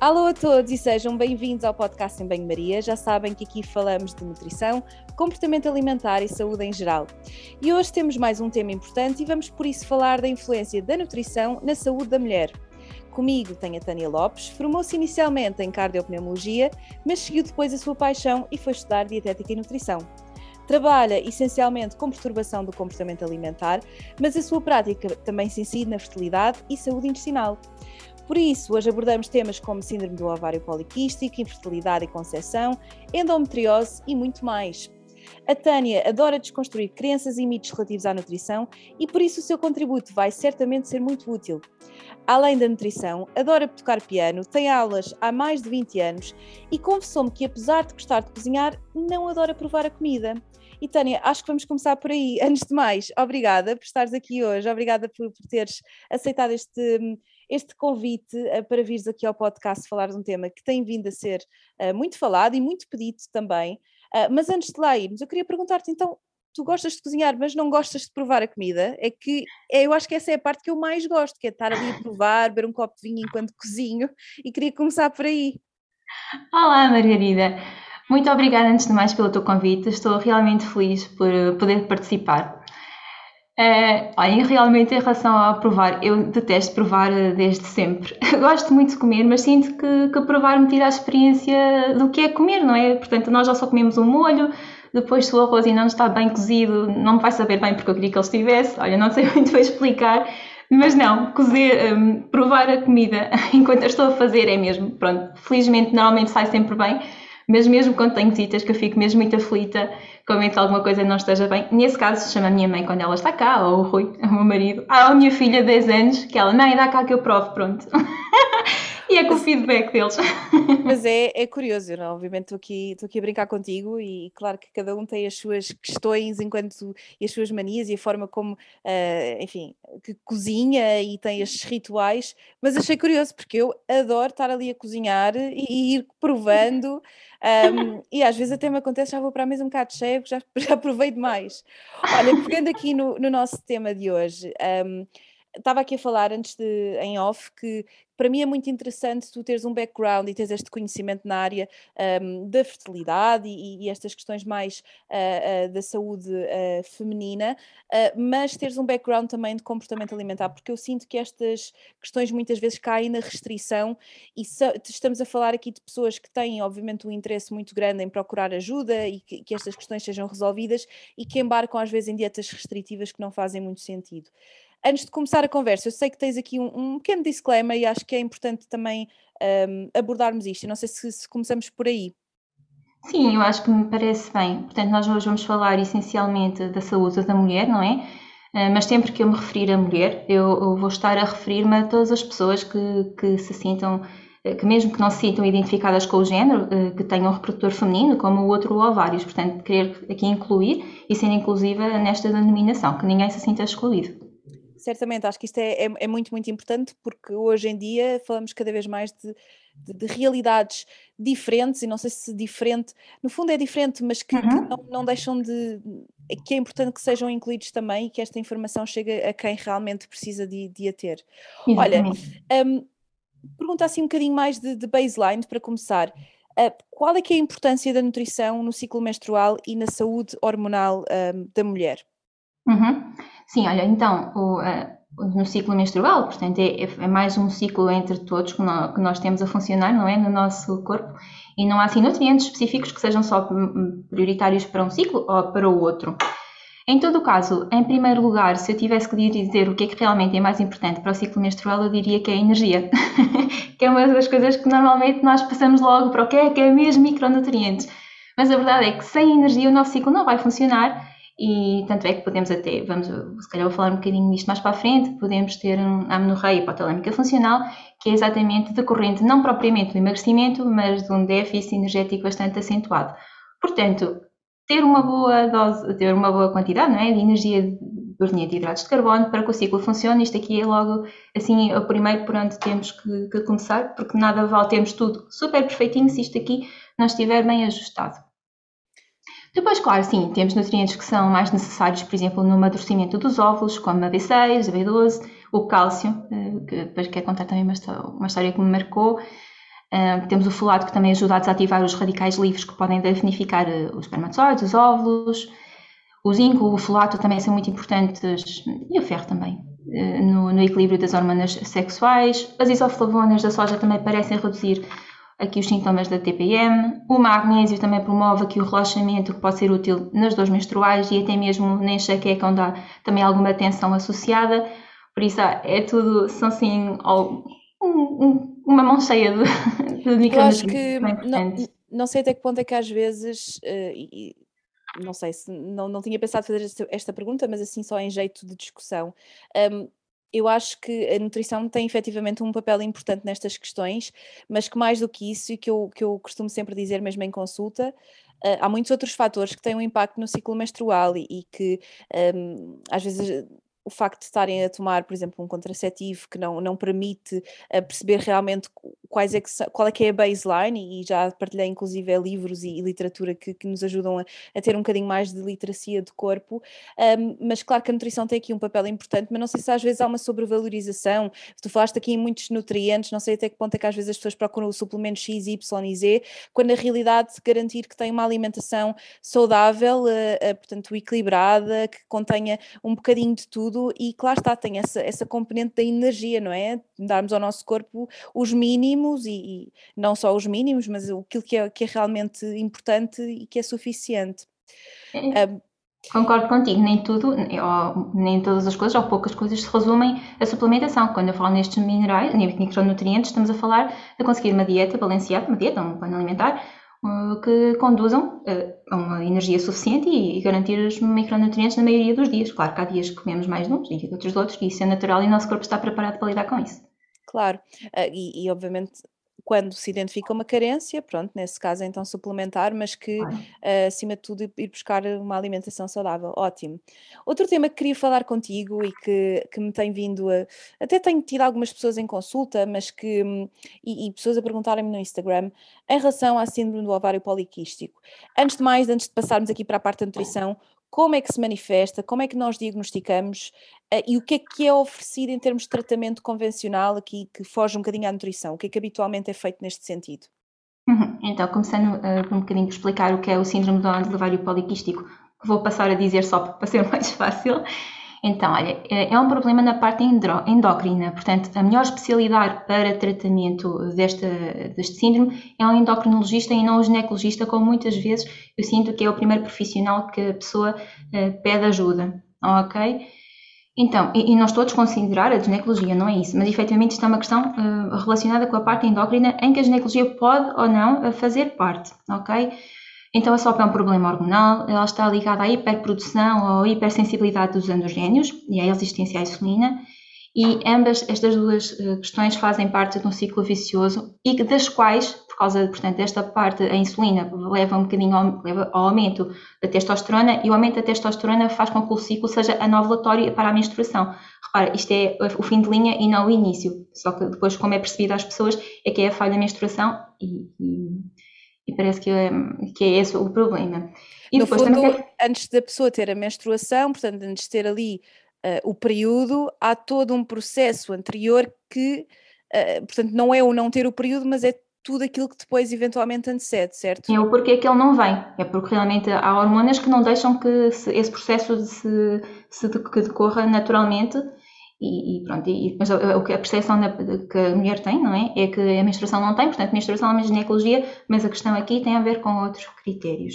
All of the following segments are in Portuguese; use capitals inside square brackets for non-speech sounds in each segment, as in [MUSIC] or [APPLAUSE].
Alô a todos e sejam bem-vindos ao podcast em Banho-Maria. Já sabem que aqui falamos de nutrição, comportamento alimentar e saúde em geral. E hoje temos mais um tema importante e vamos por isso falar da influência da nutrição na saúde da mulher. Comigo tem a Tânia Lopes, formou-se inicialmente em cardiopneumologia, mas seguiu depois a sua paixão e foi estudar dietética e nutrição. Trabalha essencialmente com perturbação do comportamento alimentar, mas a sua prática também se incide na fertilidade e saúde intestinal. Por isso, hoje abordamos temas como síndrome do ovário poliquístico, infertilidade e concepção, endometriose e muito mais. A Tânia adora desconstruir crenças e mitos relativos à nutrição e por isso o seu contributo vai certamente ser muito útil. Além da nutrição, adora tocar piano, tem aulas há mais de 20 anos e confessou-me que, apesar de gostar de cozinhar, não adora provar a comida. E Tânia, acho que vamos começar por aí. [LAUGHS] Antes de mais, obrigada por estares aqui hoje, obrigada por, por teres aceitado este, este convite uh, para vires aqui ao podcast falar de um tema que tem vindo a ser uh, muito falado e muito pedido também. Uh, mas antes de lá irmos, eu queria perguntar-te então, tu gostas de cozinhar, mas não gostas de provar a comida? É que é, eu acho que essa é a parte que eu mais gosto, que é estar ali a provar, beber um copo de vinho enquanto cozinho, [LAUGHS] e queria começar por aí. Olá, Margarida. Muito obrigada antes de mais pelo teu convite. Estou realmente feliz por poder participar. Uh, olha, realmente em relação a provar, eu detesto provar eh, desde sempre. [LAUGHS] Gosto muito de comer, mas sinto que, que provar me tira a experiência do que é comer, não é? Portanto, nós já só comemos um molho, depois se o arroz ainda não está bem cozido, não me vai saber bem porque eu queria que ele estivesse. Olha, não sei [LAUGHS] muito bem explicar, mas não, cozer, um, provar a comida [LAUGHS] enquanto eu estou a fazer é mesmo, pronto, felizmente normalmente sai sempre bem, mas mesmo quando tenho visitas que eu fico mesmo muito aflita comenta alguma coisa não esteja bem. Nesse caso, chama a minha mãe quando ela está cá, ou o Rui, [LAUGHS] o meu marido. Ah, a minha filha, 10 anos, que ela, mãe, dá cá que eu provo, pronto. [LAUGHS] e é com o feedback deles. [LAUGHS] Mas é, é curioso, não? obviamente estou aqui, estou aqui a brincar contigo e claro que cada um tem as suas questões enquanto e as suas manias e a forma como, uh, enfim, que cozinha e tem estes rituais, mas achei curioso porque eu adoro estar ali a cozinhar e, e ir provando um, e às vezes até me acontece, já vou para a mesa um bocado cheio, já, [LAUGHS] já provei demais. Olha, pegando aqui no, no nosso tema de hoje, um, estava aqui a falar antes de em off que para mim é muito interessante tu teres um background e teres este conhecimento na área um, da fertilidade e, e, estas questões mais uh, uh, da saúde uh, feminina, mas teres um background também de comportamento alimentar, porque eu sinto que estas questões muitas vezes caem na restrição e estamos a falar aqui de pessoas que têm, obviamente, um interesse muito grande em procurar ajuda e que, que estas questões sejam resolvidas e que embarcam às vezes em dietas restritivas que não fazem muito sentido. Antes de começar a conversa, eu sei que tens aqui um, um pequeno disclaimer e acho que é importante também um, abordarmos isto. Não sei se, se começamos por aí. Sim, eu acho que me parece bem. Portanto, nós hoje vamos falar essencialmente da saúde da mulher, não é? Uh, mas sempre que eu me referir a mulher, eu, eu vou estar a referir-me a todas as pessoas que, que se sintam, eh, que mesmo que não se sintam identificadas com o género, uh, que tenham um reprodutor feminino, como o outro ovários. Portanto, querer aqui incluir e ser inclusiva nesta denominação, que ninguém se sinta excluído. Certamente, acho que isto é, é, é, muito, muito importante porque hoje em dia falamos cada vez mais de, de, de, realidades diferentes e não sei se diferente, no fundo é diferente, mas que, uhum. que não, não, deixam de. que é importante que sejam incluídos também e que esta informação chegue a quem realmente precisa de, de a ter. Olha, um, pergunta assim um bocadinho mais de, de baseline para começar. Uh, qual é que é a importância da nutrição no ciclo menstrual e na saúde hormonal um, da mulher? Uhum. Sim, olha, então, o, uh, no ciclo menstrual, portanto, é, é, mais um ciclo entre todos que que nós, temos a funcionar, não é? No nosso corpo. E não há, assim, nutrientes específicos que sejam só prioritários para um ciclo ou para o outro. Em todo o caso, em primeiro lugar, se eu tivesse que dizer o que é que realmente é mais importante para o ciclo menstrual, eu diria que é a energia, [LAUGHS] que é uma das coisas que normalmente nós passamos logo para o que é, que é mesmo micronutrientes. Mas a verdade é que sem energia o nosso ciclo não vai funcionar e tanto é que podemos até, vamos, se calhar vou falar um bocadinho nisto mais para a frente, podemos ter um, a amenorreia hipotalâmica funcional, que é exatamente decorrente não propriamente do emagrecimento, mas de um déficit energético bastante acentuado. Portanto, ter uma boa dose, ter uma boa quantidade não é, de energia de de hidratos de carbono para que o ciclo funcione. Isto aqui é logo assim o primeiro por onde temos que, que começar, porque nada vale termos tudo super perfeitinho se isto aqui não estiver bem ajustado. Depois, claro, sim, temos nutrientes que são mais necessários, por exemplo, no amadurecimento dos óvulos, como a B6, a B12, o cálcio, eh, que depois quero contar também uma história, que me marcou. Uh, temos o folato que também ajuda a desativar os radicais livres que podem danificar uh, os espermatozoides, os óvulos. O zinco, o folato também são muito importantes, e o ferro também, no, no, equilíbrio das hormonas sexuais. As isoflavonas da soja também parecem reduzir aqui os sintomas da TPM. O magnésio também promove aqui o relaxamento que pode ser útil nas dores menstruais e até mesmo na enxaqueca onde há também alguma tensão associada. Por isso é tudo, são assim uma mão cheia de, [LAUGHS] de Eu acho que não, não, sei até que ponto é que às vezes, uh, e, não sei se não, não tinha pensado fazer esta, esta, pergunta, mas assim só em jeito de discussão. Um, eu acho que a nutrição tem efetivamente um papel importante nestas questões, mas que mais do que isso, e que eu, que eu costumo sempre dizer mesmo em consulta, uh, há muitos outros fatores que têm um impacto no ciclo menstrual e, e que um, às vezes o facto de estarem a tomar, por exemplo, um contraceptivo que não, não permite uh, perceber realmente quais é que, qual é que é a baseline, e já partilhei inclusive livros e, e literatura que, que, nos ajudam a, a, ter um bocadinho mais de literacia de corpo, um, mas claro que a nutrição tem aqui um papel importante, mas não sei se às vezes há uma sobrevalorização, tu falaste aqui em muitos nutrientes, não sei até que ponto é que às vezes as pessoas procuram o suplemento X, Y e Z, quando na realidade garantir que tem uma alimentação saudável, uh, uh, portanto equilibrada, que contenha um bocadinho de tudo, e claro está, tem essa, essa componente da energia, não é? Darmos ao nosso corpo os mínimos e, e não só os mínimos, mas aquilo que é, que é realmente importante e que é suficiente. Um, Concordo contigo, nem tudo, nem todas as coisas, ou poucas coisas se resumem a suplementação. Quando eu falo nestes minerais, micronutrientes, estamos a falar de conseguir uma dieta balanceada, uma dieta, um plano alimentar, eh, que conduzam eh, a uma energia suficiente e garantir os micronutrientes na maioria dos dias. Claro que há dias que comemos mais de uns e outros de outros, e isso é natural e o nosso corpo está preparado para lidar com isso. Claro, eh, e, e obviamente quando se identifica uma carência, pronto, nesse caso é então suplementar, mas que uh, acima de tudo ir buscar uma alimentação saudável. Ótimo. Outro tema que queria falar contigo e que, que me tem vindo a. Até tenho tido algumas pessoas em consulta, mas que. e, e pessoas a perguntarem-me no Instagram em relação à síndrome do ovário poliquístico. Antes de mais, antes de passarmos aqui para a parte da nutrição, como é que se manifesta, como é que nós diagnosticamos uh, e o que é que é oferecido em termos de tratamento convencional aqui que foge um bocadinho à nutrição, o que é que habitualmente é feito neste sentido? Uhum. Então, começando uh, por um bocadinho explicar o que é o síndrome do ovário poliquístico, vou passar a dizer só para ser [LAUGHS] mais fácil. Então, olha, é, é um problema na parte endócrina, portanto, a melhor especialidade para tratamento desta, deste síndrome é um endocrinologista e não um ginecologista, como muitas vezes eu sinto que é o primeiro profissional que a pessoa uh, pede ajuda, ok? Então, e, e nós todos considerar a ginecologia, não é isso, mas efetivamente isto é uma questão uh, relacionada com a parte endócrina em que a ginecologia pode ou não eh, fazer parte, ok? Então a SOP é um problema hormonal, ela está ligada à hiperprodução ou hipersensibilidade dos androgénios e à resistência à insulina, e ambas estas duas eh, questões fazem parte de um ciclo vicioso e das quais, por causa portanto, desta parte, a insulina leva um bocadinho ao, leva ao aumento da testosterona e o aumento da testosterona faz com que o ciclo seja anovulatório para a menstruação. Repara, isto é o fim de linha e não o início, só que depois, como é percebido às pessoas, é que é a falha da menstruação e, e e parece que é, que é esse o problema. E no depois, fundo, antes da pessoa ter a menstruação, portanto, antes de ter ali uh, o período, há todo um processo anterior que, uh, portanto, não é o não ter o período, mas é tudo aquilo que depois eventualmente antecede, certo? É o porquê que ele não vem. É porque realmente há hormonas que não deixam que esse processo se, se que decorra naturalmente e, e, pronto, e, mas a, a percepção da, que a mulher tem, não é? É que a menstruação não tem, portanto, menstruação é uma ginecologia, mas a questão aqui tem a ver com outros critérios.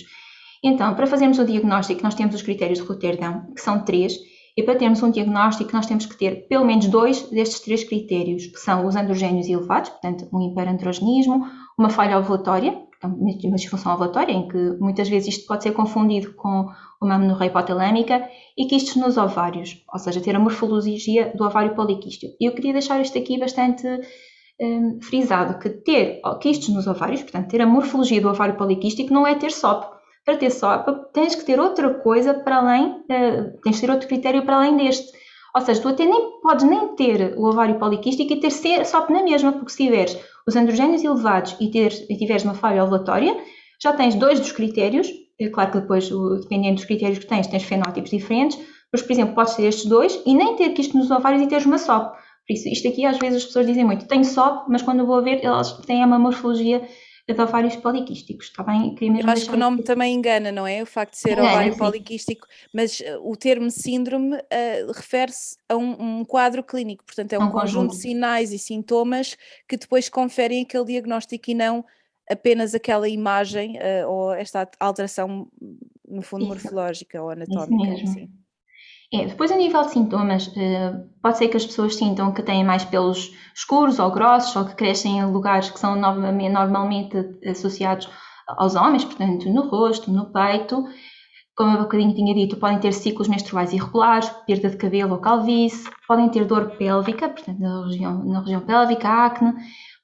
Então, para fazermos o diagnóstico, nós temos os critérios de Roterdão, que são três, e para termos um diagnóstico, nós temos que ter pelo menos dois destes três critérios, que são os androgénios elevados, portanto, um hiperandrogenismo, uma falha ovulatória, uma disfunção ovulatória, em que muitas vezes isto pode ser confundido com uma amenorreia hipotalâmica, e quistes nos ovários, ou seja, ter a morfologia do ovário poliquístico. E eu queria deixar isto aqui bastante um, frisado, que ter quistes nos ovários, portanto, ter a morfologia do ovário poliquístico não é ter SOP. Para ter SOP, tens que ter outra coisa para além, uh, tens que ter outro critério para além deste. Ou seja, tu até nem podes nem ter o ovário poliquístico e ter SOP na mesma, porque se tiveres os androgénios elevados e, e tiveres uma falha ovulatória, já tens dois dos critérios, é claro que depois, dependendo dos critérios que tens, tens fenótipos diferentes, mas, por exemplo, podes ter estes dois e nem ter quisto nos ovários e teres uma SOP. Por isso, isto aqui às vezes as pessoas dizem muito, tenho SOP, mas quando eu vou ver, elas têm uma morfologia de ovários poliquísticos, está bem? Eu acho que o nome também engana, não é? O facto de ser engana, ovário sim. poliquístico, mas uh, o termo síndrome uh, refere-se a um, um, quadro clínico, portanto é um, um conjunto de sinais e sintomas que depois conferem aquele diagnóstico e não apenas aquela imagem uh, ou esta alteração, no fundo, Isso. morfológica ou anatómica. Isso mesmo. Assim. É, depois, a nível de sintomas, eh, pode ser que as pessoas sintam que têm mais pelos escuros ou grossos ou que crescem em lugares que são normalmente associados aos homens, portanto, no rosto, no peito. Como eu bocadinho tinha dito, podem ter ciclos menstruais irregulares, perda de cabelo ou calvície, podem ter dor pélvica, portanto, na região, na região pélvica, acne,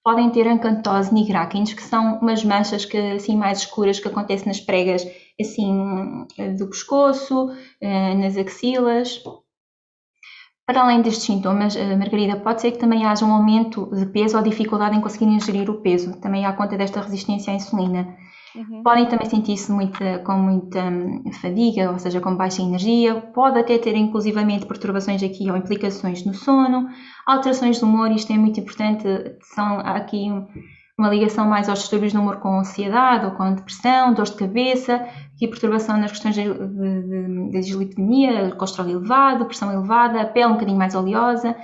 podem ter ancantose nigráquenes, que são umas manchas que, assim mais escuras que acontecem nas pregas assim do pescoço, eh, nas axilas. Para além destes sintomas, eh, Margarida, pode ser que também haja um aumento de peso ou dificuldade em conseguir ingerir o peso, também há conta desta resistência à insulina. Uhum. Podem também sentir-se com muita hum, fadiga, ou seja, com baixa energia. Pode até ter inclusivamente perturbações aqui ou implicações no sono, alterações de humor, isto é muito importante, são aqui uma ligação mais aos distúrbios do humor com ansiedade ou com depressão, dores de cabeça, aqui perturbação nas questões de, de, de dislipidemia, colesterol elevado, pressão elevada, pele um bocadinho mais oleosa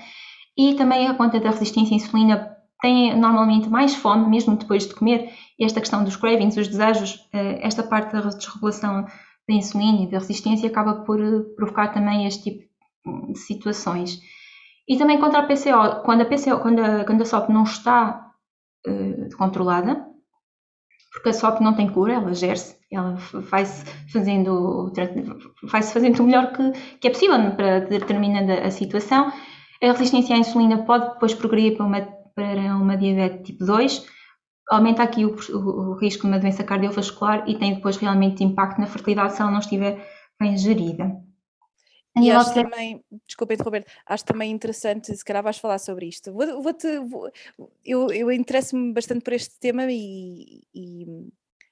e também a conta da resistência à insulina tem normalmente mais fome, mesmo depois de comer, esta questão dos cravings, os desejos, eh, esta parte da desregulação da insulina e da resistência acaba por eh, provocar também este tipo de situações. E também contra a PCO, quando a PCO, quando a, quando a SOP não está uh, controlada, porque a SOP não tem cura, ela gera-se, ela vai-se fazendo, vai fazendo o melhor que, que é possível para determinando a situação. A resistência à insulina pode depois progredir para uma, para uma diabetes tipo 2, aumenta aqui o, o, o risco de uma doença cardiovascular e tem depois realmente impacto na fertilidade se ela não estiver bem gerida. E acho também, desculpa interromper, acho também interessante, se calhar vais falar sobre isto. Vou, vou -te, vou, eu eu interesso-me bastante por este tema e, e,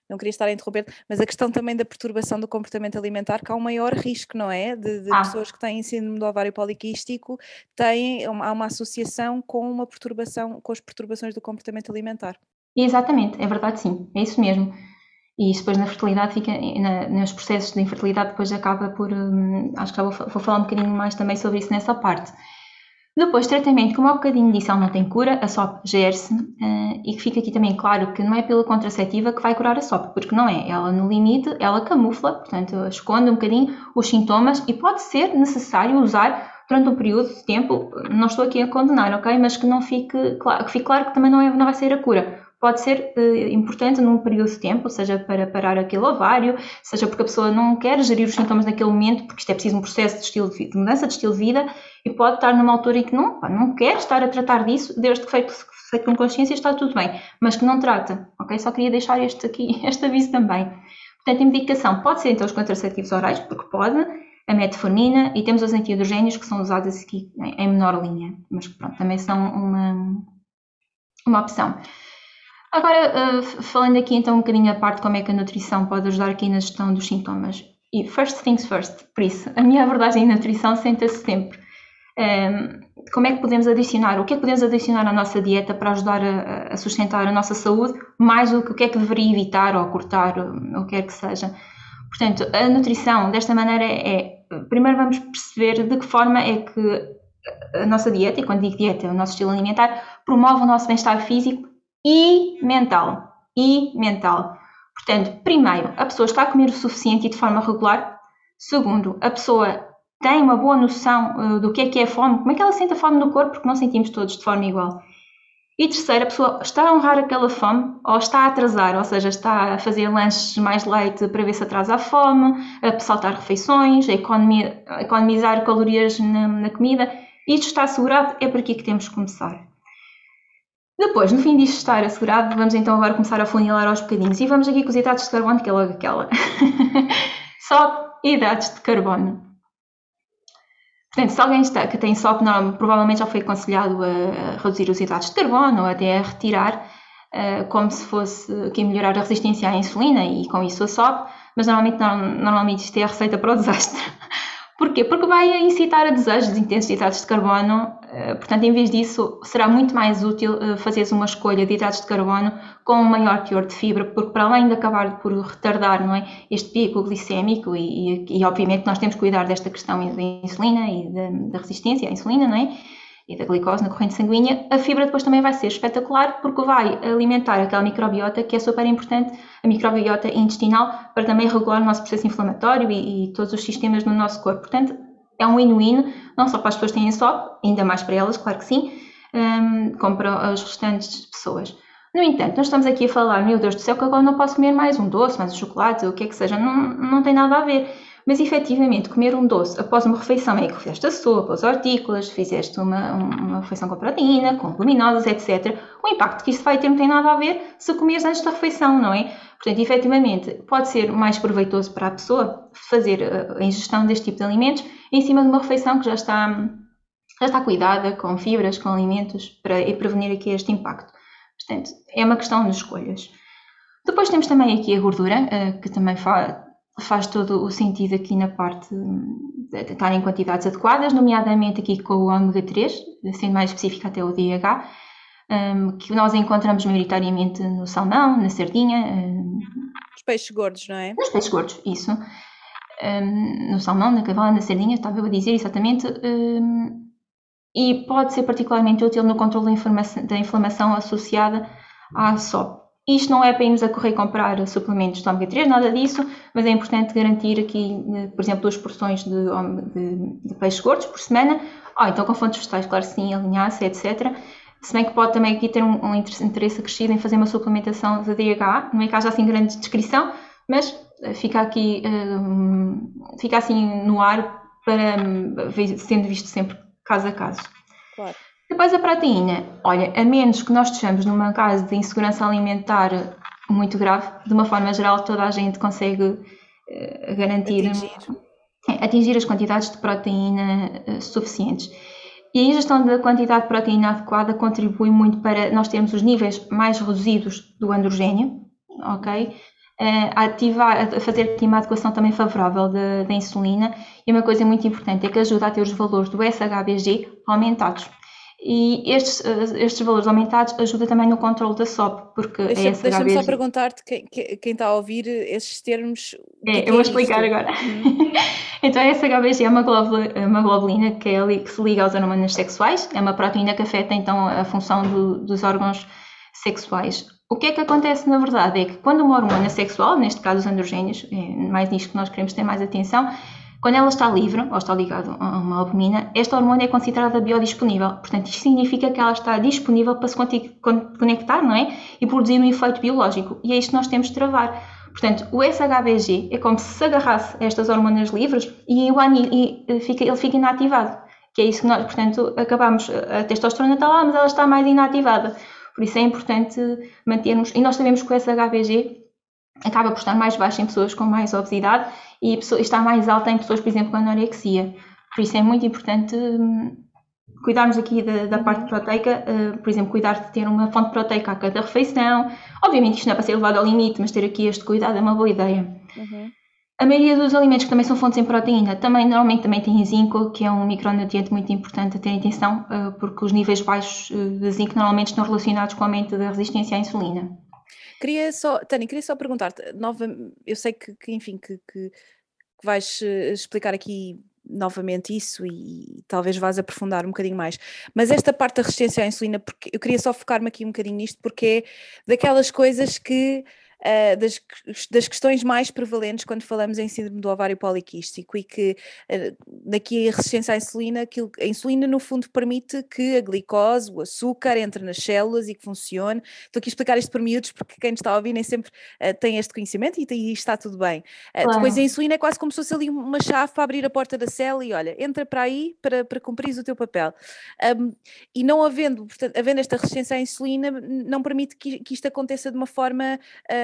não queria estar a interromper, mas a questão também da perturbação do comportamento alimentar, que há um maior risco, não é? De, de ah. pessoas que têm síndrome do ovário poliquístico, têm, há uma associação com uma perturbação, com as perturbações do comportamento alimentar. Exatamente, é verdade sim, é isso mesmo. E isso depois na fertilidade fica, na, nos processos de infertilidade depois acaba por, hum, acho que já vou, vou, falar um bocadinho mais também sobre isso nessa parte. Depois, tratamento, como há bocadinho disse, ela não tem cura, a SOP gera-se, uh, e que fica aqui também claro que não é pela contraceptiva que vai curar a SOP, porque não é. Ela, no limite, ela camufla, portanto, esconde um bocadinho os sintomas e pode ser necessário usar durante um período de tempo, não estou aqui a condenar, ok? Mas que não fique claro, que fique claro que também não, é, não vai ser a cura pode ser uh, importante num período de tempo, seja para parar aquele ovário, seja porque a pessoa não quer gerir os sintomas naquele momento, porque isto é preciso um processo de, estilo de, de mudança de estilo de vida, e pode estar numa altura em que não, pá, não quer estar a tratar disso, desde que feito, feito com consciência está tudo bem, mas que não trata, ok? Só queria deixar este aqui, [LAUGHS] este aviso também. Portanto, a medicação pode ser então os contraceptivos orais, porque pode, a metformina e temos os antiandrogénios que são usados aqui em menor linha, mas pronto, também são uma, uma opção. Agora, uh, falando aqui então um bocadinho a parte de como é que a nutrição pode ajudar aqui na gestão dos sintomas. E first things first, por isso, a minha [LAUGHS] abordagem em nutrição senta-se sempre. Um, ehm, como é que podemos adicionar, o que é que podemos adicionar à nossa dieta para ajudar a, a sustentar a nossa saúde, mais o que, o que é que deveria evitar ou cortar, ou o que quer que seja. Portanto, a nutrição, desta maneira, é, primeiro vamos perceber de que forma é que a nossa dieta, e quando digo dieta, é o nosso estilo alimentar, promove o nosso bem-estar físico e mental. E mental. Portanto, primeiro, a pessoa está a comer o suficiente e de forma regular. Segundo, a pessoa tem uma boa noção uh, do que é que é fome, como é que ela sente a fome no corpo, porque não sentimos todos de forma igual. E terceiro, a pessoa está a honrar aquela fome ou está a atrasar, ou seja, está a fazer lanches mais light para ver se atrasa a fome, a saltar refeições, a, a economizar calorias na, na comida. Isto está assegurado, é por aqui que temos que começar. Depois, no fim disto estar assegurado, vamos então agora começar a funilar aos bocadinhos. E vamos aqui com os hidratos de carbono, que é logo aquela. [LAUGHS] Só hidratos de carbono. Portanto, se alguém está, que tem SOP, provavelmente já foi aconselhado a, reduzir os hidratos de carbono ou até a retirar, uh, como se fosse aqui melhorar a resistência à insulina e com isso a SOP, mas normalmente, não, normalmente isto é a receita para o desastre. [LAUGHS] Porquê? Porque vai incitar a desejos de intensos hidratos de carbono portanto, em vez disso, será muito mais útil uh, fazeres uma escolha de hidratos de carbono com um maior teor de fibra, porque para além de acabar por retardar não é, este pico glicémico, e, e, e obviamente nós temos que cuidar desta questão da insulina e da, da resistência à insulina, não é? e da glicose na corrente sanguínea, a fibra depois também vai ser espetacular porque vai alimentar aquela microbiota que é super importante, a microbiota intestinal, para também regular o nosso processo inflamatório e, e todos os sistemas no nosso corpo. Portanto, é um win-win, não só para as pessoas que têm SOP, ainda mais para elas, claro que sim, um, como para as restantes pessoas. No entanto, nós estamos aqui a falar, meu Deus do céu, que agora não posso comer mais um doce, mais um chocolate, o que é que seja, não, não tem nada a ver. Mas efetivamente, comer um doce após uma refeição é que fizeste a sopa, as hortícolas, fizeste uma, uma refeição com proteína, com leguminosas, etc. O impacto que isso vai ter não tem nada a ver se comeres antes da refeição, não é? Portanto, efetivamente, pode ser mais proveitoso para a pessoa fazer a ingestão deste tipo de alimentos em cima de uma refeição que já está, já está cuidada, com fibras, com alimentos, para prevenir aqui este impacto. Portanto, é uma questão de escolhas. Depois temos também aqui a gordura, eh, que também faz faz todo o sentido aqui na parte de estar em quantidades adequadas, nomeadamente aqui com o ômega 3, sendo mais específico até o DH, um, que nós encontramos maioritariamente no salmão, na sardinha. Um, Os peixes gordos, não é? Nos peixes gordos, isso. Um, no salmão, na cavala, na sardinha, estava a dizer exatamente. e pode ser particularmente útil no controle da, da inflamação associada à SOP. Isto não é para irmos a correr comprar suplementos de ômega 3, nada disso, mas é importante garantir aqui, eh, por exemplo, duas porções de, de, de peixes gordos por semana, ou então com fontes vegetais, claro sim, a linhaça, etc. Se bem que pode também aqui ter um, um interesse acrescido em fazer uma suplementação de DHA, não é que haja assim grande descrição, mas eh, fica aqui, um, fica assim no ar para sendo visto sempre caso a caso. Claro. Depois a proteína. Olha, a menos que nós estejamos numa caso de insegurança alimentar muito grave, de uma forma geral toda a gente consegue uh, garantir atingir. atingir. as quantidades de proteína uh, suficientes. E a ingestão da quantidade de proteína adequada contribui muito para nós termos os níveis mais reduzidos do androgênio, ok? A, ativar, a fazer aqui uma adequação também favorável da, da insulina e uma coisa muito importante é que ajuda a ter os valores do SHBG aumentados. E estes, estes valores aumentados ajudam também no controle da SOP, porque deixa, é essa Deixa-me só perguntar-te, quem, quem, está a ouvir esses termos... É, eu vou é explicar isto? agora. Hum. [LAUGHS] então a SHBG é uma globulina, uma globulina que, é ali, que se liga aos hormônios sexuais, é uma proteína que afeta então a função do, dos órgãos sexuais. O que é que acontece na verdade é que quando uma hormona sexual, neste caso os androgénios, é mais nisto que nós queremos ter mais atenção, quando ela está livre, ou está ligada a uma albumina, esta hormona é considerada biodisponível. Portanto, isto significa que ela está disponível para se conectar, não é? E produzir um efeito biológico. E é isto que nós temos de travar. Portanto, o SHBG é como se se agarrasse a estas hormonas livres e, o e eh, fica, ele fica inativado. Que é isso que nós, portanto, acabamos, a testosterona está lá, mas ela está mais inativada. Por isso é importante mantermos, e nós sabemos que o SHBG acaba por estar mais baixo em pessoas com mais obesidade e está mais alta em pessoas, por exemplo, com anorexia. Por isso é muito importante hum, cuidarmos aqui da, da parte proteica, uh, por exemplo, cuidar de ter uma fonte proteica a cada refeição. Obviamente isto não é para ser levado ao limite, mas ter aqui este cuidado é uma boa ideia. Uhum. A maioria dos alimentos que também são fontes em proteína, também normalmente também tem zinco, que é um micronutriente muito importante a ter atenção, uh, porque os níveis baixos uh, de zinco normalmente estão relacionados com o aumento da resistência à insulina. Queria só, Tânia, queria só perguntar-te, nova, eu sei que, que enfim, que, que, que vais eh, explicar aqui novamente isso e, talvez vás aprofundar um bocadinho mais. Mas esta parte da resistência à insulina, porque eu queria só focar-me aqui um bocadinho nisto, porque é daquelas coisas que uh, das, das questões mais prevalentes quando falamos em síndrome do ovário poliquístico e que uh, daqui a resistência à insulina, aquilo, a insulina no fundo permite que a glicose, o açúcar entre nas células e que funcione. Estou aqui a explicar isto por miúdos porque quem está a ouvir nem sempre uh, tem este conhecimento e, e está tudo bem. Claro. Depois a insulina é quase como se fosse ali uma chave para abrir a porta da célula e olha, entra para aí para, para cumprir o teu papel. Um, e não havendo, portanto, havendo esta resistência à insulina, não permite que, que isto aconteça de uma forma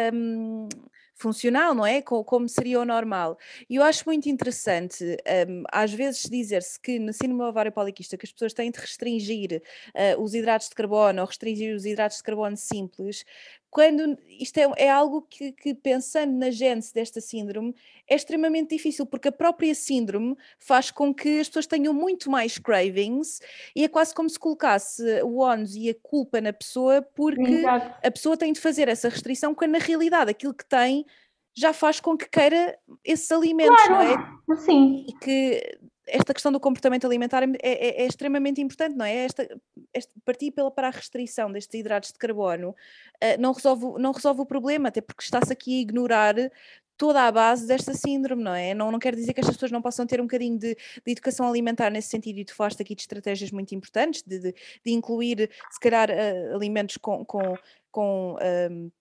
um, funcional, não é? Como, seria o normal. E eu acho muito interessante, um, às vezes, dizer-se que na síndrome ovário poliquista que as pessoas têm de restringir uh, os hidratos de carbono ou restringir os hidratos de carbono simples, quando isto é, é algo que, que, pensando na gênese desta síndrome, é extremamente difícil, porque a própria síndrome faz com que as pessoas tenham muito mais cravings e é quase como se colocasse o ónus e a culpa na pessoa, porque Exato. a pessoa tem de fazer essa restrição, quando na realidade aquilo que tem já faz com que queira esses alimentos, claro. não é? Sim. E que esta questão do comportamento alimentar é, é, é extremamente importante, não é? Esta, esta, partir pela, para a restrição destes hidratos de carbono uh, não, resolve, não resolve o problema, até porque está-se aqui a ignorar toda a base desta síndrome, não é? Não, não quer dizer que estas pessoas não possam ter um bocadinho de, de educação alimentar nesse sentido, e tu falaste aqui de estratégias muito importantes, de, de, de incluir, se calhar, uh, alimentos com, com, com um,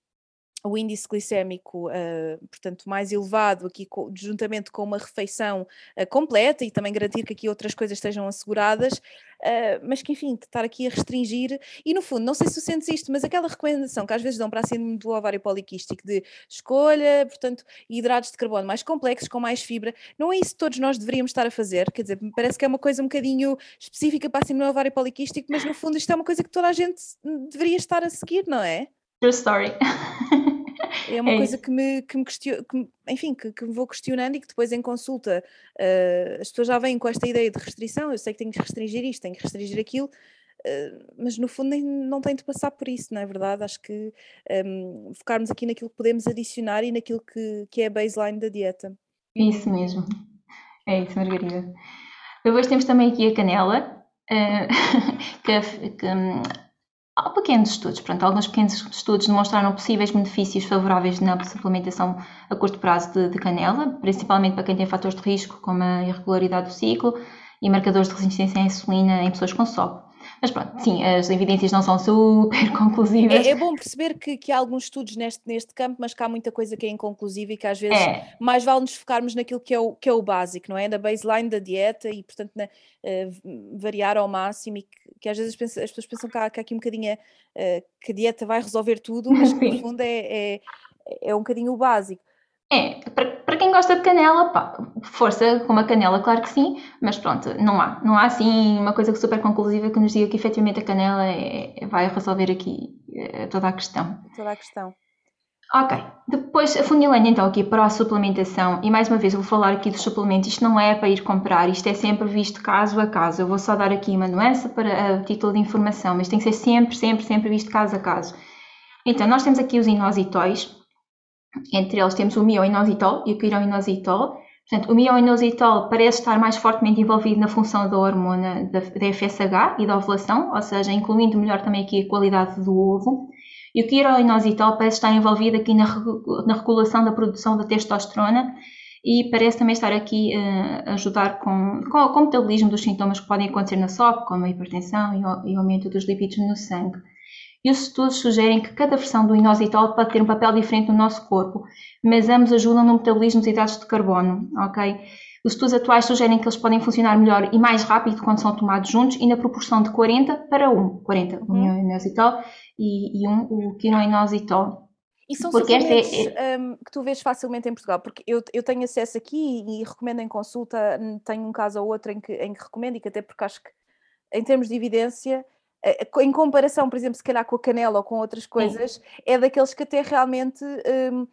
o índice glicémico, uh, portanto, mais elevado aqui, co juntamente com uma refeição uh, completa e também garantir que aqui outras coisas estejam asseguradas, uh, mas que, enfim, que estar aqui a restringir, e no fundo, não sei se sentes isto, mas aquela recomendação que às vezes dão para a síndrome do ovário poliquístico de escolha, portanto, hidratos de carbono mais complexos, com mais fibra, não é isso que todos nós deveríamos estar a fazer, quer dizer, me parece que é uma coisa um bocadinho específica para a síndrome do ovário poliquístico, mas no fundo isto é uma coisa que toda a gente deveria estar a seguir, não é? True story. [LAUGHS] É uma é coisa que me, que me questiono, que, enfim, que, que, me vou questionando e que depois em consulta uh, as pessoas já vêm com esta ideia de restrição, eu sei que tenho que restringir isto, tenho que restringir aquilo, uh, mas no fundo nem, não tenho de passar por isso, não é verdade? Acho que um, ehm, focarmos aqui naquilo que podemos adicionar e naquilo que, que é a baseline da dieta. Isso mesmo, é isso, Margarida. Depois temos também aqui a canela, uh, [LAUGHS] que, que hum, Há pequenos estudos, pronto, alguns pequenos estudos demonstraram possíveis benefícios favoráveis na suplementação a curto prazo de, de canela, principalmente para quem tem fatores de risco, como a irregularidade do ciclo e marcadores de resistência à insulina em pessoas com SOP. Mas pronto, sim, as evidências não são super [LAUGHS] conclusivas. É, é bom perceber que, que há alguns estudos neste, neste campo, mas que há muita coisa que é inconclusiva e que às vezes é. mais vale nos focarmos naquilo que é, o, que é o básico, não é? Da baseline da dieta e, portanto, na, uh, variar ao máximo e que, que às vezes as, pessoas pensam que há, que há aqui um bocadinho uh, que a dieta vai resolver tudo, mas que no [LAUGHS] fundo é, é, é um bocadinho o básico. É, para, quem gosta de canela, pá, força com uma canela, claro que sim, mas pronto, não há. Não há assim uma coisa super conclusiva que nos diga que efetivamente a canela é, é, vai resolver aqui é, toda a questão. Toda a questão. Ok, depois afunilando então aqui para a suplementação, e mais uma vez eu vou falar aqui dos suplementos, isto não é para ir comprar, isto é sempre visto caso a caso. Eu vou só dar aqui uma nuance para a título de informação, mas tem que ser sempre, sempre, sempre visto caso a caso. Então, nós temos aqui os inositós, entre eles temos o mioinositol e o quiroinositol. Portanto, o mioinositol parece estar mais fortemente envolvido na função da hormona da, FSH e da ovulação, ou seja, incluindo melhor também aqui a qualidade do ovo. E o quiroinositol parece estar envolvido aqui na, na regulação da produção da testosterona e parece também estar aqui uh, a ajudar com, com, com, o metabolismo dos sintomas que podem acontecer na SOP, como a hipertensão e o, e aumento dos lipídios no sangue e os estudos sugerem que cada versão do inositol pode ter um papel diferente no nosso corpo, mas ambos ajudam no metabolismo dos hidratos de carbono, ok? Os estudos atuais sugerem que eles podem funcionar melhor e mais rápido quando são tomados juntos e na proporção de 40 para 1. 40 o uhum. inositol e, e 1 o quinoinositol. E são porque suplementos é... um, que tu vês facilmente em Portugal, porque eu, eu tenho acesso aqui e, e recomendo em consulta, tenho um caso ou outro em que, em que recomendo e que até porque acho que em termos de evidência em comparação, por exemplo, se calhar com a canela ou com outras coisas, Sim. é daqueles que até realmente, um,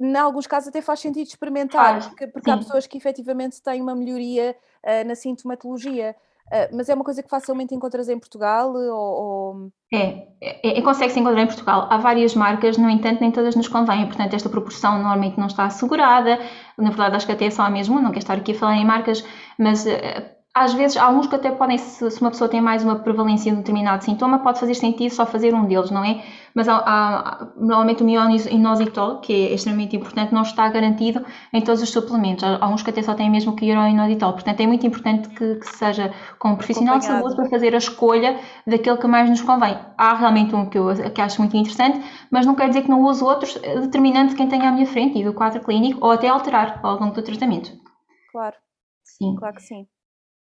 em alguns casos, até faz sentido experimentar, faz. porque, porque há pessoas que efetivamente têm uma melhoria uh, na sintomatologia. Uh, mas é uma coisa que facilmente encontras em Portugal? Ou, ou... É, é, é consegue-se encontrar em Portugal. Há várias marcas, no entanto, nem todas nos convêm. Portanto, esta proporção normalmente não está assegurada. Na verdade, acho que até é só a mesma. Não quero estar aqui a falar em marcas, mas uh, às vezes, há alguns que até podem, se, se, uma pessoa tem mais uma prevalência de um determinado sintoma, pode fazer sentido só fazer um deles, não é? Mas há, há, normalmente o mioinositol, que é extremamente importante, não está garantido em todos os suplementos. Há alguns que até só têm mesmo que inositol. Portanto, é muito importante que, que seja com um profissional de saúde para fazer a escolha daquele que mais nos convém. Há realmente um que eu que acho muito interessante, mas não quer dizer que não use outros, determinando de quem tem à minha frente e do quadro clínico, ou até alterar ao longo do tratamento. Claro. Sim. Claro que sim.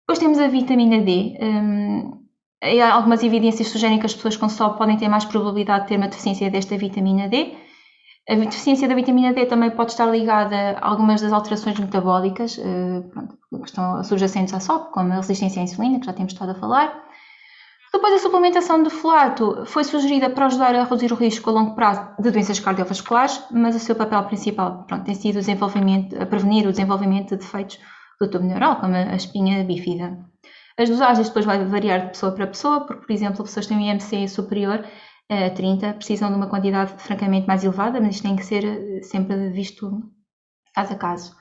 Depois temos a vitamina D. Um, algumas evidências sugerem que as pessoas com SOP podem ter mais probabilidade de ter uma deficiência desta vitamina D. A deficiência da vitamina D também pode estar ligada a algumas das alterações metabólicas eh, pronto, que estão subjacentes à SOP, como a resistência à insulina, que já temos estado a falar. Depois, a suplementação de folato foi sugerida para ajudar a reduzir o risco a longo prazo de doenças cardiovasculares, mas o seu papel principal pronto, tem sido o desenvolvimento, a prevenir o desenvolvimento de defeitos do tubo neural, como a espinha bífida. As dosagens depois vai variar de pessoa para pessoa, porque, por exemplo, pessoas que têm um IMC superior a 30 precisam de uma quantidade francamente mais elevada, mas isto tem que ser eh, sempre visto caso a caso.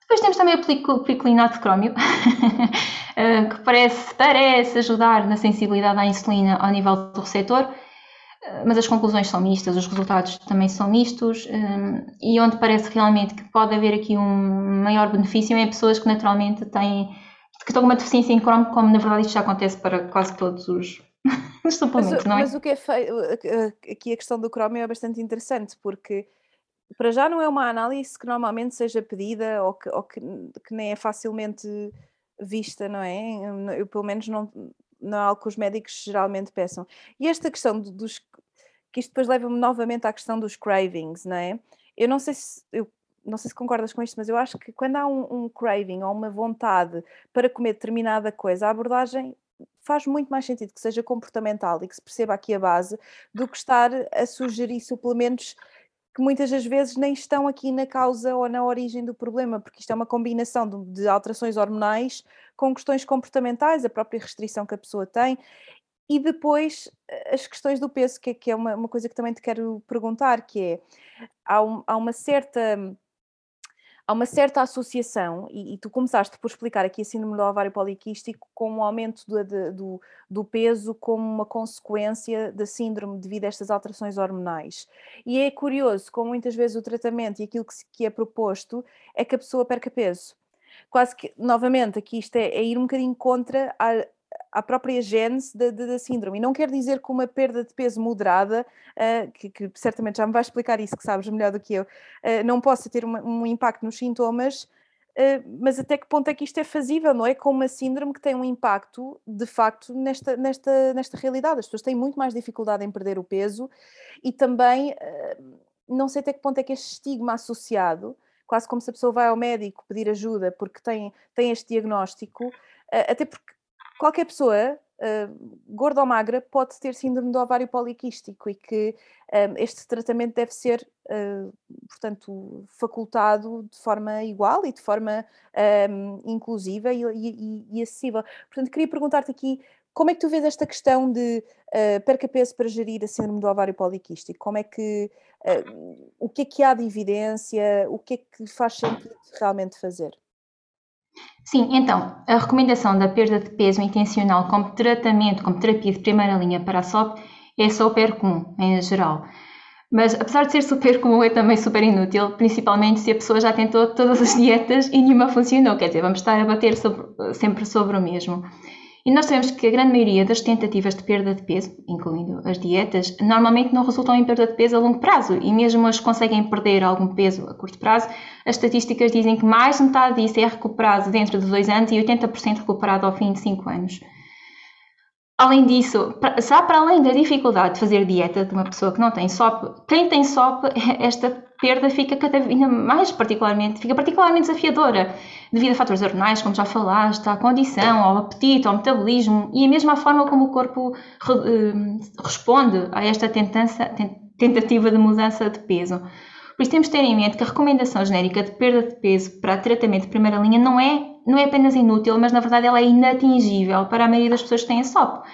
Depois temos também o picolinato de crómio, [LAUGHS] eh, que parece, parece ajudar na sensibilidade à insulina ao nível do receptor, mas as conclusões são mistas, os resultados também são mistos, e onde parece realmente que pode haver aqui um maior benefício é pessoas que naturalmente têm, que estão com uma deficiência em crómio, como na verdade isto já acontece para quase todos os, [LAUGHS] suplementos, mas, não é? Mas o que é feio, aqui a questão do crómio é bastante interessante, porque para já não é uma análise que normalmente seja pedida ou que, ou que, que nem é facilmente vista, não é? Eu, pelo menos, não, não é algo que os médicos geralmente peçam. E esta questão dos. que isto depois leva-me novamente à questão dos cravings, não é? Eu não sei se. Eu, não sei se concordas com isto, mas eu acho que quando há um, um craving ou uma vontade para comer determinada coisa, a abordagem faz muito mais sentido que seja comportamental e que se perceba aqui a base do que estar a sugerir suplementos que muitas das vezes nem estão aqui na causa ou na origem do problema, porque isto é uma combinação de, de alterações hormonais com questões comportamentais, a própria restrição que a pessoa tem, e depois eh, as questões do peso, que é, que é uma, uma, coisa que também te quero perguntar, que é, há, um, há uma certa há uma certa associação, e, e, tu começaste por explicar aqui a síndrome do ovário poliquístico com um aumento do, do, do, peso como uma consequência da síndrome devido a estas alterações hormonais. E é curioso como muitas vezes o tratamento e aquilo que, que é proposto é que a pessoa perca peso. Quase que, novamente, aqui isto é, é ir um bocadinho contra a, à própria gênese da, da, síndrome. E não quer dizer que uma perda de peso moderada, uh, que, que, certamente já me vai explicar isso, que sabes melhor do que eu, uh, não possa ter uma, um impacto nos sintomas, uh, mas até que ponto é que isto é fazível, não é? Com uma síndrome que tem um impacto, de facto, nesta, nesta, nesta realidade. As pessoas têm muito mais dificuldade em perder o peso e também não sei até que ponto é que este estigma associado, quase como se a pessoa vai ao médico pedir ajuda porque tem, tem este diagnóstico, até porque qualquer pessoa, uh, gorda ou magra, pode ter síndrome do ovário poliquístico e que um, este tratamento deve ser, uh, portanto, facultado de forma igual e de forma um, inclusiva e, e, e, acessível. Portanto, queria perguntar-te aqui como é que tu vês esta questão de uh, perca peso para gerir a síndrome do ovário poliquístico? Como é que, uh, o que é que há de evidência? O que é que faz sentido realmente fazer? Sim, então, a recomendação da perda de peso intencional como tratamento, como terapia de primeira linha para a SOP é super comum, em geral. Mas, apesar de ser super comum, é também super inútil, principalmente se a pessoa já tentou todas as dietas e nenhuma funcionou. Quer dizer, vamos estar a bater sobre, sempre sobre o mesmo. E nós sabemos que a grande maioria das tentativas de perda de peso, incluindo as dietas, normalmente não resultam em perda de peso a longo prazo e mesmo as que conseguem perder algum peso a curto prazo, as estatísticas dizem que mais de metade disso é recuperado dentro de dois anos e 80% recuperado ao fim de cinco anos. Além disso, será para além da dificuldade de fazer dieta de uma pessoa que não tem SOP, quem tem SOP, [LAUGHS] esta perda fica cada vez mais particularmente, fica particularmente desafiadora, devido a fatores hormonais, como já falaste, à condição, ao apetite, ao metabolismo e a mesma forma como o corpo eh, responde a esta tentativa de mudança de peso. Por isso temos de ter em mente que a recomendação genérica de perda de peso para tratamento de primeira linha não é, não é apenas inútil, mas na verdade ela é inatingível para a maioria das pessoas que têm SOP.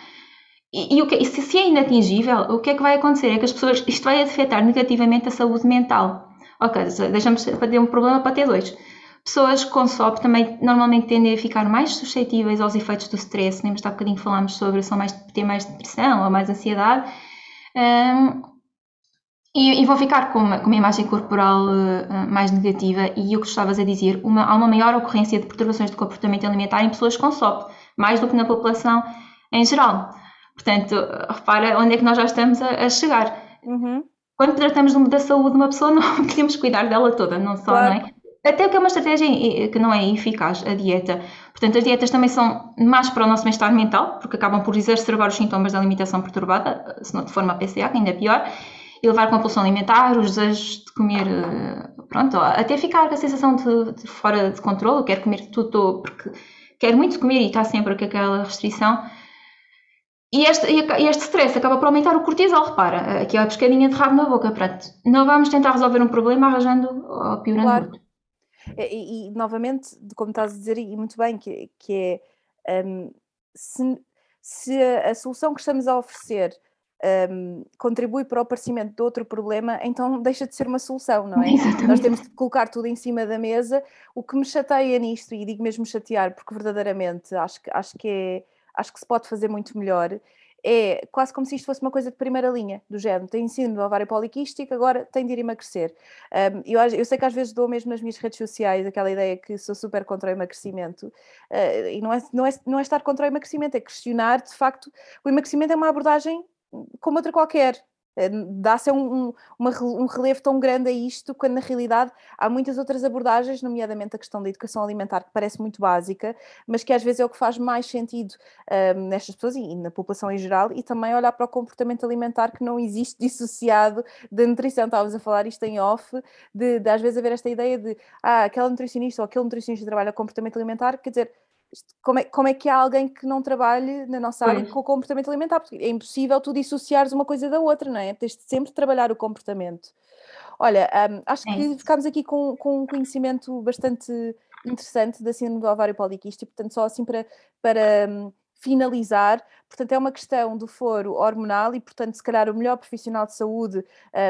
E, e, que, se, se é inatingível, o que é que vai acontecer? É que as pessoas, isto vai afetar negativamente a saúde mental. Ok, deixamos para ter um problema para ter dois. Pessoas com SOP também normalmente tendem a ficar mais suscetíveis aos efeitos do stress. Lembra-te há bocadinho falámos sobre são mais, ter mais depressão ou mais ansiedade. Um, e, e, vão ficar com uma, com uma imagem corporal uh, mais negativa e o que estavas a dizer, uma, há uma maior ocorrência de perturbações de comportamento alimentar em pessoas com SOP, mais do que na população em geral. Portanto, repara onde é que nós já estamos a, a chegar. Uhum. Quando tratamos da saúde de uma pessoa, [LAUGHS] não queremos cuidar dela toda, não só, claro. não é? Até que é uma estratégia que não é eficaz, a dieta. Portanto, as dietas também são más para o nosso bem-estar mental, porque acabam por exacerbar os sintomas da alimentação perturbada, se não de forma PCA, que ainda é pior e levar compulsão alimentar, os desejos de comer, eh, pronto, até ficar com a sensação de, de fora de controle, quero comer tudo porque quero muito comer e está sempre com aquela restrição. E este, este stress acaba por aumentar o cortisol, repara, aqui é a pescadinha de rabo na boca, pronto. Não vamos tentar resolver um problema arranjando ou piorando claro. outro. E, e, novamente, como estás a dizer, e muito bem, que, que é um, se, se a solução que estamos a oferecer um, contribui para o aparecimento de outro problema, então deixa de ser uma solução, não é? Exatamente. Nós temos de colocar tudo em cima da mesa. O que me chateia nisto, e digo mesmo chatear, porque verdadeiramente acho que, acho que é acho que se pode fazer muito melhor. É quase como se isto fosse uma coisa de primeira linha, do género. Tem do ovário poliquístico, agora tem de ir emagrecer. Um, eu, eu, sei que às vezes dou mesmo nas minhas redes sociais aquela ideia que sou super contra o emagrecimento. Uh, e não é, não, é, não é estar contra o emagrecimento, é questionar, de facto, o emagrecimento é uma abordagem como outra qualquer. Eh, dá-se um, um, um relevo tão grande a isto, quando na realidade há muitas outras abordagens, nomeadamente a questão da educação alimentar, que parece muito básica, mas que às vezes é o que faz mais sentido um, nestas pessoas e na população em geral, e também olhar para o comportamento alimentar que não existe [LAUGHS] dissociado da nutrição. Estávamos a falar isto em off, de, de às vezes haver esta ideia de ah, aquela nutricionista ou aquele nutricionista trabalha comportamento alimentar, quer dizer como é, como é que há alguém que não trabalhe na nossa área com o comportamento alimentar? Porque é impossível tu dissociares uma coisa da outra, não é? Tens de sempre trabalhar o comportamento. Olha, um, acho é que ficámos aqui com, com um conhecimento bastante interessante da síndrome do ovário poliquístico, portanto, só assim para, para um, finalizar. Portanto, é uma questão do foro hormonal e, portanto, se calhar o melhor profissional de saúde,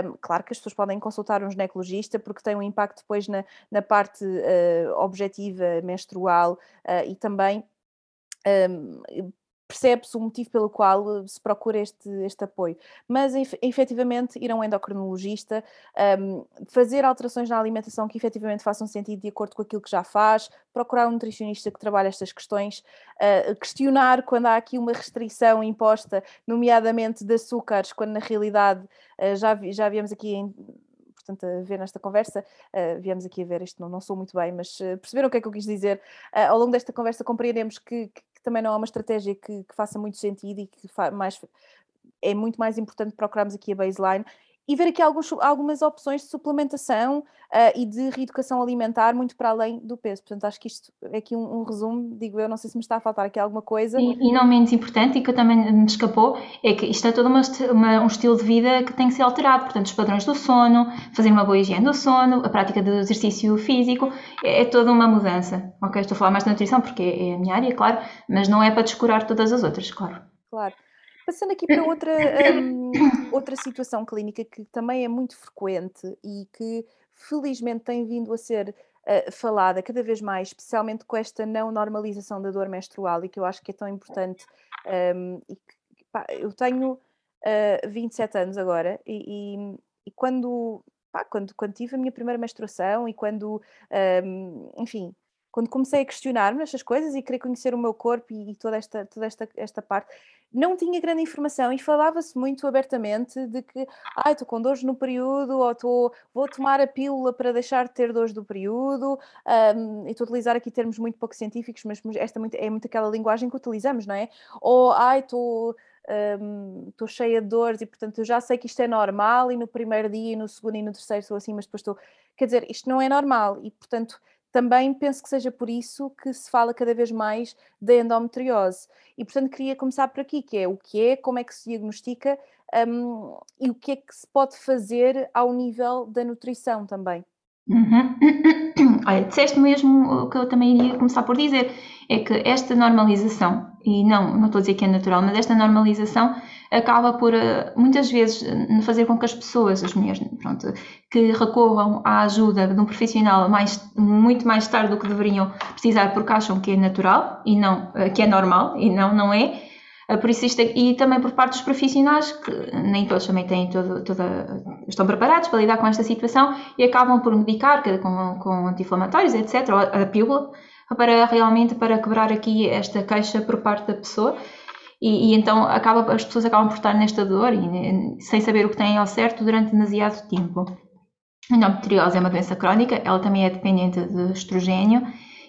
um, claro que as pessoas podem consultar um ginecologista porque tem um impacto depois na, na parte uh, objetiva menstrual uh, e também um, percebe-se o motivo pelo qual eh, se procura este, este apoio. Mas, efetivamente, ir a um endocrinologista, um, fazer alterações na alimentação que efetivamente façam sentido de acordo com aquilo que já faz, procurar um nutricionista que trabalhe estas questões, uh, questionar quando há aqui uma restrição imposta, nomeadamente de açúcares, quando na realidade uh, já, já viemos aqui em portanto, a ver nesta conversa, uh, viemos aqui a ver isto, não, não sou muito bem, mas uh, perceberam o que é que eu quis dizer. Uh, ao longo desta conversa compreendemos que, também não é uma estratégia que, que faça muito sentido e que mais, é muito mais importante procurarmos aqui a baseline e ver aqui alguns, algumas opções de suplementação uh, e de reeducação alimentar muito para além do peso. Portanto, acho que isto é aqui um, um resumo, digo eu, não sei se me está a faltar aqui alguma coisa. E, e não menos importante, e que também me escapou, é que isto é todo uma, uma, um estilo de vida que tem que ser alterado. Portanto, os padrões do sono, fazer uma boa higiene do sono, a prática do exercício físico, é, é toda uma mudança. Ok, estou a falar mais de nutrição porque é a minha área, claro, mas não é para descurar todas as outras, claro. Claro. Passando aqui para outra, [COUGHS] um, outra situação clínica que também é muito frequente e que felizmente tem vindo a ser uh, falada cada vez mais, especialmente com esta não normalização da dor menstrual e que eu acho que é tão importante. Um, e que, pá, eu tenho uh, eh, 27 anos agora e, e, e quando, pá, quando, quando tive a minha primeira menstruação e quando, um, enfim, quando comecei a questionar-me estas coisas e querer conhecer o meu corpo e, e toda, esta, toda esta, esta parte, não tinha grande informação e falava-se muito abertamente de que ah, estou com dores no período ou estou, vou tomar a pílula para deixar de ter dores do período. Um, estou a utilizar aqui termos muito pouco científicos, mas esta é muito aquela linguagem que utilizamos, não é? Ou ah, estou. Estou um, cheia de dores e, portanto, eu já sei que isto é normal. E no primeiro dia, e no segundo e no terceiro sou assim, mas depois estou. Quer dizer, isto não é normal e, portanto, também penso que seja por isso que se fala cada vez mais da endometriose. E, portanto, queria começar por aqui, que é o que é, como é que se diagnostica um, e o que é que se pode fazer ao nível da nutrição também. Uhum. [COUGHS] Olha, disseste mesmo o que eu também iria começar por dizer, é que esta normalização, e não, não estou a dizer que é natural, mas esta normalização acaba por eh, muitas vezes fazer com que as pessoas, as mulheres, pronto, que recorram à ajuda de um profissional mais, muito mais tarde do que deveriam precisar porque acham que é natural e não, eh, que é normal e não, não é. Eh, por isso isto, é, e também por parte dos profissionais, que nem todos também têm todo, toda, estão preparados para lidar com esta situação e acabam por medicar com, com anti-inflamatórios, etc., ou a pílula, para realmente para quebrar aqui esta queixa por parte da pessoa e, e, então acaba, as pessoas acabam por estar nesta dor e, sem saber o que têm ao certo durante demasiado tempo. A endometriose é uma doença crónica, ela também é dependente de estrogênio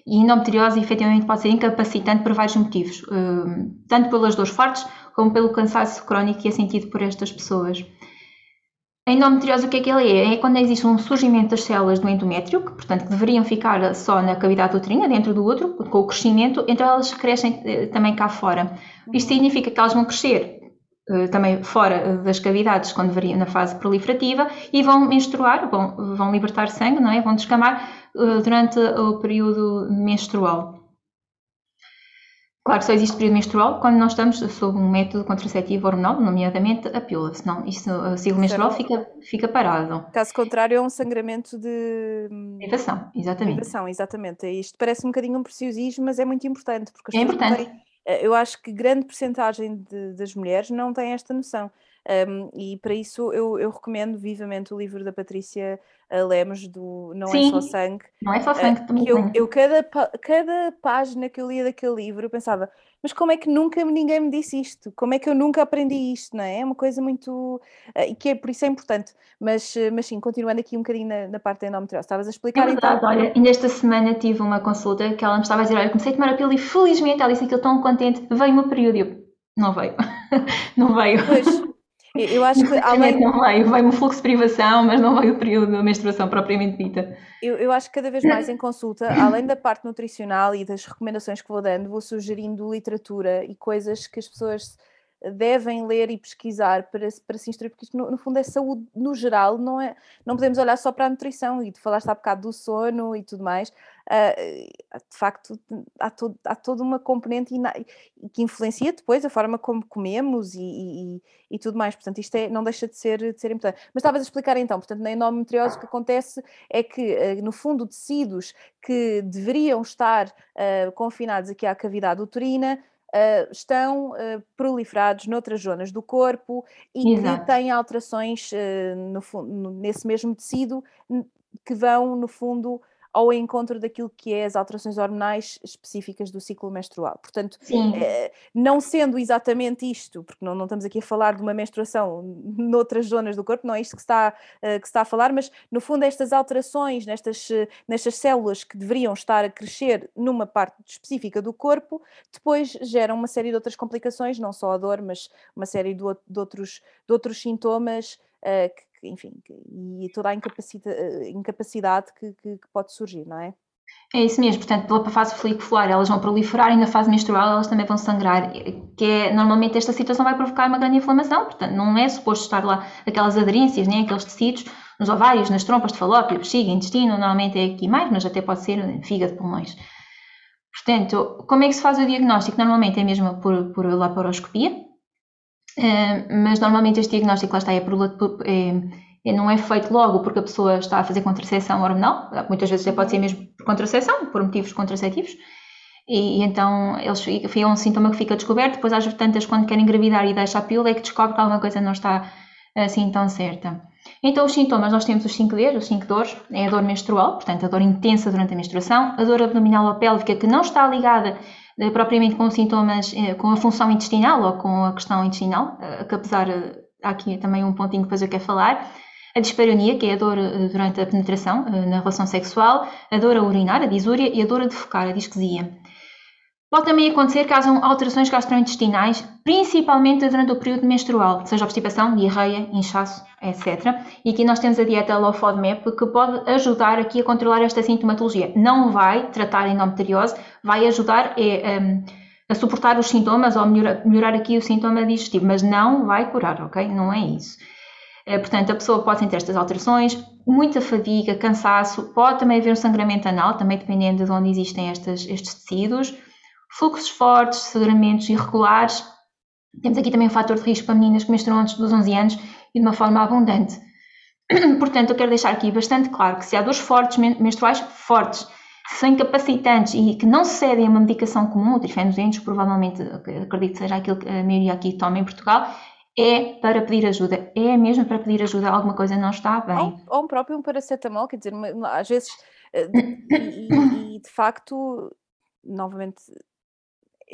e a endometriose efetivamente pode ser incapacitante por vários motivos, eh, tanto pelas dores fortes como pelo cansaço crónico que é sentido por estas pessoas. A endometriose, o que é que ele é? É quando existe um surgimento das células do endométrio, que, portanto, deveriam ficar só na cavidade uterina, dentro do útero, com o crescimento, então elas crescem eh, também cá fora. Isto significa que elas vão crescer eh, também fora das cavidades, quando deveriam na fase proliferativa, e vão menstruar, vão, vão libertar sangue, não é? Vão descamar eh, durante o período menstrual. Claro, só existe período menstrual quando nós estamos sob um método contraceptivo hormonal, nomeadamente a pílula, senão isso, o ciclo menstrual fica, fica parado. Caso contrário, é um sangramento de... Privação, exatamente. Privação, exatamente. Isto parece um bocadinho um preciosismo, mas é muito importante. Porque é importante. Têm, eh, eu acho que grande porcentagem das mulheres não tem esta noção. Um, e para isso eu, eu, recomendo vivamente o livro da Patrícia eh, Lemos do Não Sim, é Só Sangue. Não é só sangue uh, também. Eu, eu, cada, cada página que eu lia daquele livro eu pensava, mas como é que nunca ninguém me disse isto? Como é que eu nunca aprendi isto? Não é? é uma coisa muito. Uh, e que é, por isso é importante. Mas, mas sim, continuando aqui um bocadinho na, na parte da endometriose, estavas a explicar. É verdade, então... olha, ainda esta semana tive uma consulta que ela me estava a dizer: olha, comecei a tomar a pílula e felizmente ela disse aquilo tão contente, veio-me o período. Eu, não veio, [LAUGHS] não veio. Pois. Eu acho que além. Não veio, veio um fluxo de privação, mas não veio o período da menstruação propriamente dita. Eu, eu acho que cada vez mais em consulta, além da parte nutricional e das recomendações que vou dando, vou sugerindo literatura e coisas que as pessoas devem ler e pesquisar para, para se instruir, porque isto no, no, fundo é saúde no geral, não é? Não podemos olhar só para a nutrição e tu falaste há bocado do sono e tudo mais. Uh, de facto, há, todo, há toda uma componente que influencia depois a forma como comemos e, e, e, tudo mais. Portanto, isto é, não deixa de ser, de ser importante. Mas estavas a explicar então, portanto, na endometriose o que acontece é que, uh, no fundo, tecidos que deveriam estar uh, confinados aqui à cavidade uterina uh, estão uh, proliferados noutras zonas do corpo e Exato. que têm alterações no, no, nesse mesmo tecido que vão, no fundo, ao encontro daquilo que é as alterações hormonais específicas do ciclo menstrual. Portanto, eh, não sendo exatamente isto, porque não, não, estamos aqui a falar de uma menstruação [LAUGHS] noutras zonas do corpo, não é isto que está, eh, que está a falar, mas no fundo estas alterações nestas, eh, nestas células que deveriam estar a crescer numa parte específica do corpo, depois geram uma série de outras complicações, não só a dor, mas uma série de, de outros, de outros sintomas que enfim, e toda a incapacidade, eh, incapacidade que, que, que, pode surgir, não é? É isso mesmo, portanto, pela fase folicular elas vão proliferar e na fase menstrual elas também vão sangrar, que é, normalmente esta situação vai provocar uma grande inflamação, portanto, não é suposto estar lá aquelas aderências, nem aqueles tecidos nos ovários, nas trompas de falópio, bexiga, intestino, normalmente é aqui mais, mas até pode ser fígado, pulmões. Portanto, como é que se faz o diagnóstico? Normalmente é mesmo por, por laparoscopia, uh, mas normalmente este diagnóstico lá está é por, por é, não é feito logo porque a pessoa está a fazer contracepção hormonal, muitas vezes pode ser mesmo por contracepção, por motivos contraceptivos, e, e então eles, é um sintoma que fica descoberto, depois às tantas quando querem engravidar e deixa a pílula é que descobre que alguma coisa não está assim tão certa. Então os sintomas, nós temos os 5 Ds, os 5 dores, é a dor menstrual, portanto a dor intensa durante a menstruação, a dor abdominal ou pélvica que não está ligada propriamente com sintomas, eh, com a função intestinal ou com a questão intestinal, eh, que apesar, há aqui também um pontinho que depois eu quero falar, a dispareunia, que é a dor eh, durante a penetração eh, na relação sexual, a dor a urinar, a disúria e a dor a defecar, a disquesia. Pode também acontecer que hajam alterações gastrointestinais, principalmente durante o período menstrual, seja obstipação, diarreia, inchaço, etc. E aqui nós temos a dieta Low FODMAP que pode ajudar aqui a controlar esta sintomatologia. Não vai tratar a endometriose, vai ajudar é, um, a suportar os sintomas ou melhorar, melhorar aqui o sintoma digestivo, mas não vai curar, ok? Não é isso. Eh, portanto, a pessoa pode ter estas alterações, muita fadiga, cansaço, pode também haver um sangramento anal, também dependendo de onde existem estes tecidos, fluxos fortes, sangramentos irregulares. Temos aqui também um fator de risco para meninas que menstruam antes dos 11 anos e de uma forma abundante. [CLEARS THROAT] Portanto, eu quero deixar aqui bastante claro que se há dores fortes, menstruais fortes, se são incapacitantes e que não cedem a uma medicação comum, o trifenoxenos, provavelmente, acredito que seja aquilo que a maioria aqui toma em Portugal, é para pedir ajuda, é mesmo para pedir ajuda, alguma coisa não está bem. Ou, ou um próprio paracetamol, quer dizer, às vezes, eh, e, e de facto, novamente,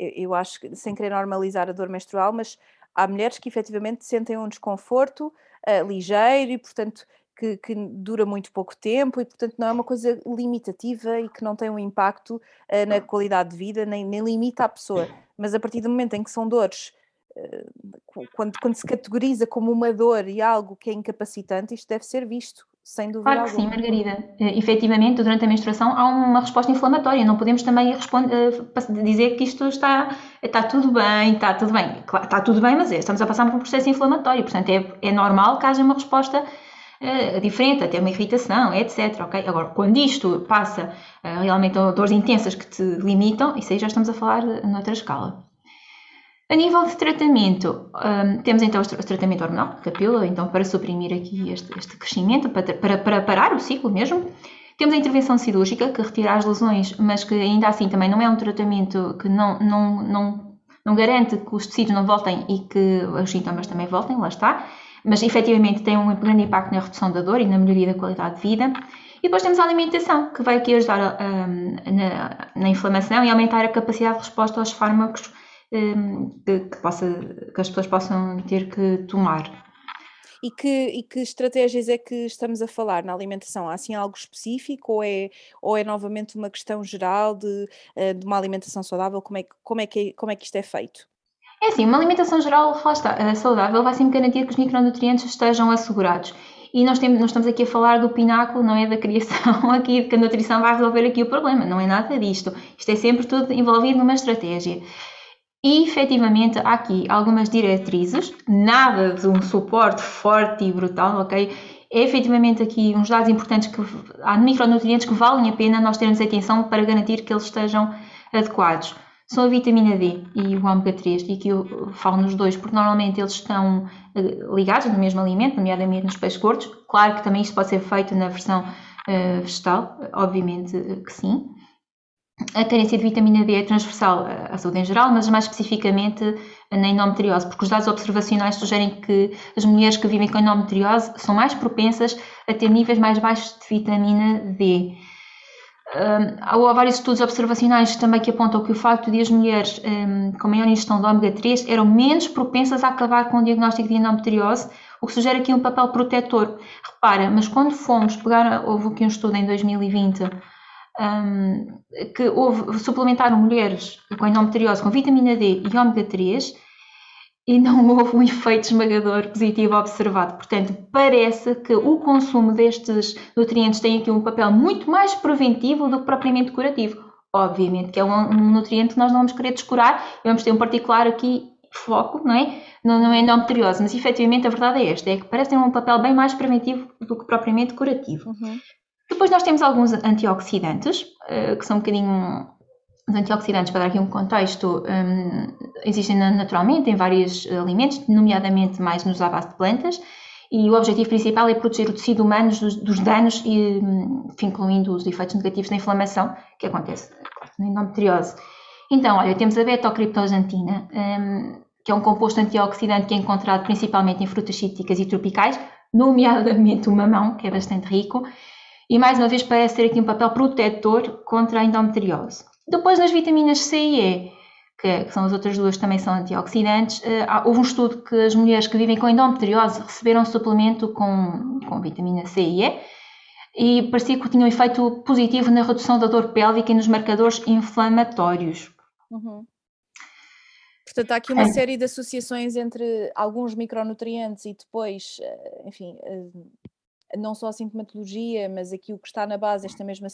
eu, eu acho que, sem querer normalizar a dor menstrual, mas há mulheres que efetivamente sentem um desconforto uh, ligeiro e, portanto, que, que, dura muito pouco tempo e, portanto, não é uma coisa limitativa e que não tem um impacto uh, na qualidade de vida, nem, nem limita a pessoa. Mas a partir do momento em que são dores quando, quando se categoriza como uma dor e algo que é incapacitante, isto deve ser visto sem dúvida claro alguma. sim, Margarida. Uh, efetivamente, durante a menstruação há uma resposta inflamatória. Não podemos também uh, dizer que isto está, está tudo bem, está tudo bem. Claro, está tudo bem, mas é, estamos a passar por um processo inflamatório. Portanto, é, é normal que haja uma resposta uh, diferente, até uma irritação, etc. Okay? Agora, quando isto passa realmente a dores intensas que te limitam, isso aí já estamos a falar noutra escala. A nível de tratamento, um, temos então o tratamento hormonal, da então para suprimir aqui este, este crescimento, para, para, para, parar o ciclo mesmo. Temos a intervenção cirúrgica, que retira as lesões, mas que ainda assim também não é um tratamento que não, não, não, não garante que os tecidos não voltem e que os sintomas também voltem, lá está. Mas efetivamente tem um grande impacto na redução da dor e na melhoria da qualidade de vida. E depois temos a alimentação, que vai aqui ajudar um, na, na inflamação e aumentar a capacidade de resposta aos fármacos que, que, possa, que as pessoas possam ter que tomar. E que, e que estratégias é que estamos a falar na alimentação? Há assim algo específico ou é, ou é novamente uma questão geral de, eh, de uma alimentação saudável? Como é, como, é que, como é que isto é feito? É assim, uma alimentação geral está, eh, saudável vai sempre garantir que os micronutrientes estejam assegurados. E nós, temos, nós estamos aqui a falar do pináculo, não é da criação [LAUGHS] aqui, que a nutrição vai resolver aqui o problema. Não é nada disto. Isto é sempre tudo envolvido numa estratégia. E efetivamente há aqui algumas diretrizes, nada de um suporte forte e brutal, ok? É efetivamente aqui uns dados importantes que há micronutrientes que valem a pena nós termos atenção para garantir que eles estejam adequados. São a vitamina D e o ômega 3, e aqui eu falo nos dois, porque normalmente eles estão eh, ligados no mesmo alimento, nomeadamente nos peixes gordos. Claro que também isto pode ser feito na versão uh, vegetal, obviamente que sim. A carência de vitamina D é transversal à saúde em geral, mas mais especificamente na endometriose, porque os dados observacionais sugerem que as mulheres que vivem com endometriose são mais propensas a ter níveis mais baixos de vitamina D. Um, há vários estudos observacionais também que apontam que o facto de as mulheres um, com maior ingestão de ômega 3 eram menos propensas a acabar com o diagnóstico de endometriose, o que sugere aqui um papel protetor. Repara, mas quando fomos pegar, houve aqui um estudo em 2020 um, que houve, suplementaram mulheres com endometriose com vitamina D e ômega 3 e não [LAUGHS] houve um efeito esmagador positivo observado. Portanto, parece que o consumo destes nutrientes tem aqui um papel muito mais preventivo do que propriamente curativo. Obviamente que é um, um nutriente que nós não vamos querer descurar, vamos ter um particular aqui foco, não é? Não, não é endometriose, mas efetivamente a verdade é esta, é que parece ter um papel bem mais preventivo do que propriamente curativo. Uhum. Depois nós temos alguns antioxidantes, eh, que são um bocadinho. Os antioxidantes, para dar aqui um contexto, um, existem naturalmente em vários alimentos, nomeadamente mais nos à base de plantas, e o objetivo principal é proteger o tecido humano dos, dos danos, e, enfim, incluindo os efeitos negativos da inflamação que acontece na endometriose. Então, olha, temos a beta-criptoxantina, um, que é um composto antioxidante que é encontrado principalmente em frutas cítricas e tropicais, nomeadamente o mamão, que é bastante rico, e mais uma vez parece ter aqui um papel protetor contra a endometriose. Depois nas vitaminas C e E, que, são as outras duas também são antioxidantes, eh, houve um estudo que as mulheres que vivem com endometriose receberam suplemento com, com vitamina C e E e parecia que tinha um efeito positivo na redução da dor pélvica e nos marcadores inflamatórios. Uhum. Portanto, há aqui uma é. série de associações entre alguns micronutrientes e depois, eh, enfim, eh, não só a sintomatologia, mas aqui o que está na base, esta mesma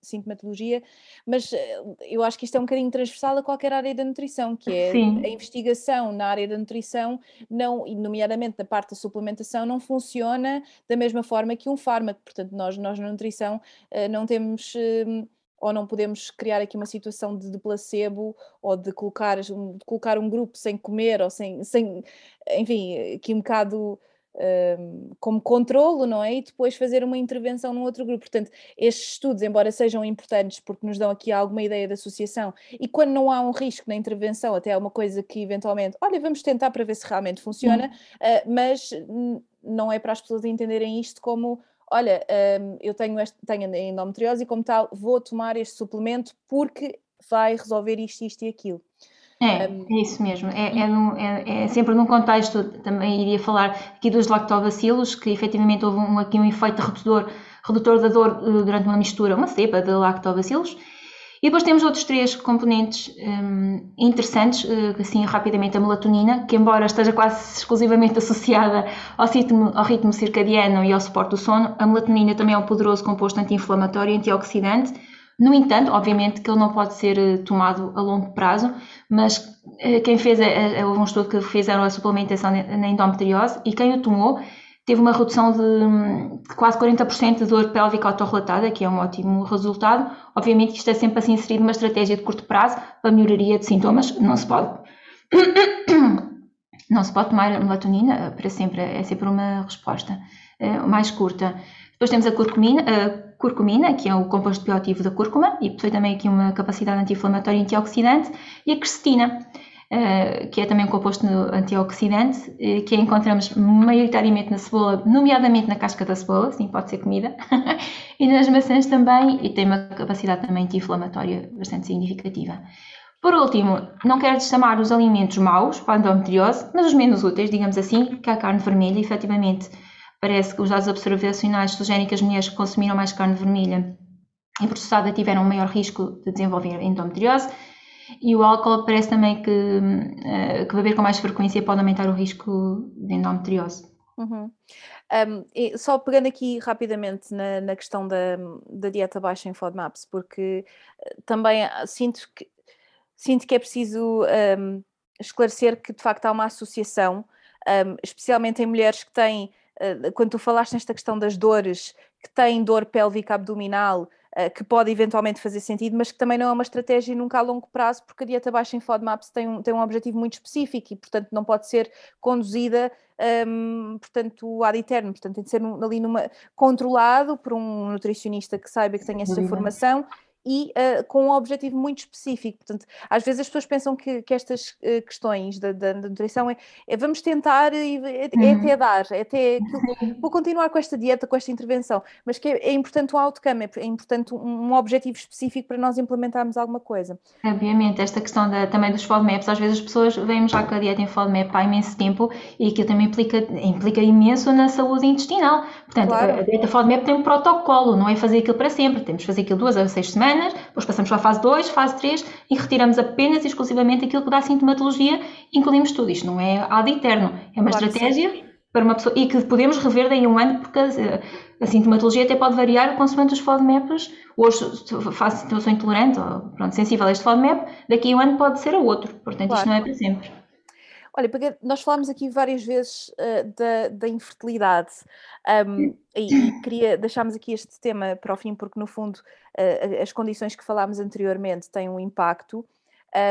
sintomatologia, mas eh, eu acho que isto é um bocadinho transversal a qualquer área da nutrição, que é Sim. a investigação na área da nutrição, não, nomeadamente na parte da suplementação, não funciona da mesma forma que um fármaco, portanto nós, nós na nutrição eh, não temos hum, ou não podemos criar aqui uma situação de, de placebo ou de colocar, de colocar um grupo sem comer ou sem, sem enfim, aqui um bocado como controlo, não é? E depois fazer uma intervenção num outro grupo. Portanto, estes estudos, embora sejam importantes porque nos dão aqui alguma ideia da associação, e quando não há um risco na intervenção, até é uma coisa que eventualmente, olha, vamos tentar para ver se realmente funciona, uh, mas não é para as pessoas entenderem isto como olha, um, eu tenho, este, tenho endometriose e como tal vou tomar este suplemento porque vai resolver isto, isto e aquilo. É, é isso mesmo. É, é, num, é, é, sempre num contexto, também iria falar aqui dos lactobacilos, que efetivamente houve um, aqui um efeito redutor, redutor da dor uh, durante uma mistura, uma cepa de lactobacilos. E depois temos outros três componentes um, interessantes, uh, assim rapidamente a melatonina, que embora esteja quase exclusivamente [LAUGHS] associada ao ritmo, ao ritmo circadiano e ao suporte do sono, a melatonina também é um poderoso composto anti-inflamatório e antioxidante. No entanto, obviamente que ele não pode ser uh, tomado a longo prazo, mas uh, quem fez, houve um estudo que fizeram a suplementação na endometriose e quem o tomou teve uma redução de, de quase 40% de dor pélvica autorrelatada, que é um ótimo resultado. Obviamente que isto é sempre assim inserido numa estratégia de curto prazo para melhoria de sintomas. Não se pode... [COUGHS] Não se pode tomar melatonina para sempre, é sempre uma resposta mais curta. Depois temos a curcumina, a curcumina, que é o composto bioativo da cúrcuma, e possui também aqui uma capacidade anti-inflamatória e antioxidante, e a quercetina, Uh, que é também um composto antioxidante, uh, que encontramos maioritariamente na cebola, nomeadamente na casca da cebola, sim, pode ser comida, [LAUGHS] e nas maçãs também, e tem uma capacidade também anti-inflamatória bastante significativa. Por último, não quero chamar os alimentos maus para a endometriose, mas os menos úteis, digamos assim, que a carne vermelha, efetivamente, parece que os dados observacionais sugerem que as mulheres que consumiram mais carne vermelha e processada tiveram um maior risco de desenvolver endometriose, e o álcool parece também que, uh, que beber com mais frequência pode aumentar o risco de endometriose. Uhum. Um, só pegando aqui rapidamente na, na questão da, da, dieta baixa em FODMAPs, porque uh, também uh, sinto que, sinto que é preciso um, esclarecer que de facto há uma associação, um, especialmente em mulheres que têm, quando tu falaste nesta questão das dores, que têm dor pélvica abdominal, eh, que pode eventualmente fazer sentido, mas que também não é uma estratégia nunca a longo prazo, porque a dieta baixa em FODMAPs tem um, tem um objetivo muito específico e, portanto, não pode ser conduzida, um, portanto, ad eterno, portanto, tem de ser ali numa, controlado por um nutricionista que saiba que tem essa formação e uh, com um objetivo muito específico. Portanto, às vezes as pessoas pensam que, que estas uh, questões da, da, da nutrição é, é, vamos tentar e é, é uhum. até dar, é até [LAUGHS] vou continuar com esta dieta, com esta intervenção, mas que é, é importante um outcome, é, é importante um, um, objetivo específico para nós implementarmos alguma coisa. Obviamente, esta questão da, também dos FODMAPs, às vezes as pessoas vêm já com a dieta em FODMAP há imenso tempo e aquilo também implica, implica imenso na saúde intestinal. Portanto, claro. a dieta FODMAP tem um protocolo, não é fazer aquilo para sempre, temos que fazer aquilo duas a seis semanas semanas, depois passamos para a fase 2, fase 3 e retiramos apenas e exclusivamente aquilo que dá sintomatologia e incluímos tudo. Isto não é ad eterno, é uma claro estratégia para uma pessoa e que podemos rever daí a um ano, porque a, a sintomatologia até pode variar consoante os FODMAPs. Hoje faço, sou intolerante ou pronto, sensível a este FODMAP, daqui a um ano pode ser a outro. Portanto, claro. isto não é para sempre. Olha, porque nós falámos aqui várias vezes uh, da, da, infertilidade um, e, queria deixarmos aqui este tema para o fim, porque no fundo uh, as condições que falámos anteriormente têm um impacto.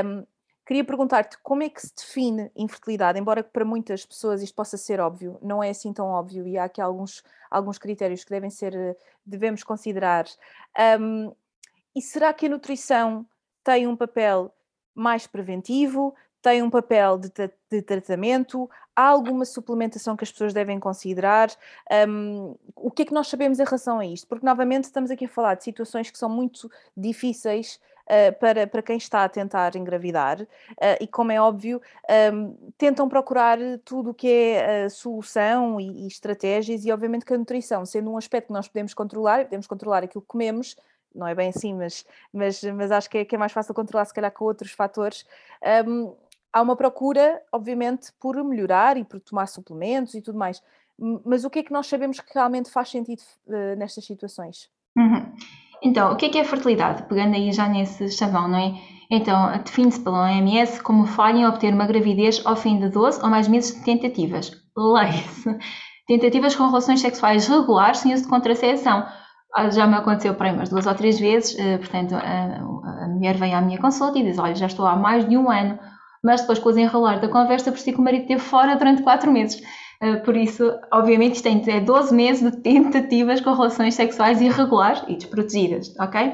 Um, queria perguntar-te como é que se define infertilidade, embora para muitas pessoas isto possa ser óbvio, não é assim tão óbvio e há aqui alguns, alguns critérios que devem ser, devemos considerar. Um, e será que a nutrição tem um papel mais preventivo? Tem um papel de, de, tratamento? Há alguma suplementação que as pessoas devem considerar? Um, o que é que nós sabemos em relação a isto? Porque, novamente, estamos aqui a falar de situações que são muito difíceis uh, para, para quem está a tentar engravidar uh, e, como é óbvio, um, tentam procurar tudo o que é solução e, e estratégias, e, obviamente, que a nutrição, sendo um aspecto que nós podemos controlar, podemos controlar aquilo que comemos, não é bem assim, mas, mas, mas acho que é, que é mais fácil controlar, se calhar, com outros fatores. Um, há uma procura, obviamente, por melhorar e por tomar suplementos e tudo mais. Mas o que é que nós sabemos que realmente faz sentido uh, nestas situações? Uhum. Então, o que é que é fertilidade? Pegando aí já nesse chavão, não é? Então, define-se pela OMS como falha em obter uma gravidez ao fim de 12 ou mais meses de tentativas. Leia-se. Tentativas com relações sexuais regulares sem uso de contracepção. Ah, já me aconteceu para umas duas ou três vezes, eh, portanto, a mulher vem à minha consulta e diz, olha, já estou há mais de um ano mas depois com o desenrolar da conversa percebi que o marido esteve fora durante 4 meses. Uh, por isso, obviamente, isto é 12 meses de tentativas com relações sexuais irregulares e desprotegidas, ok?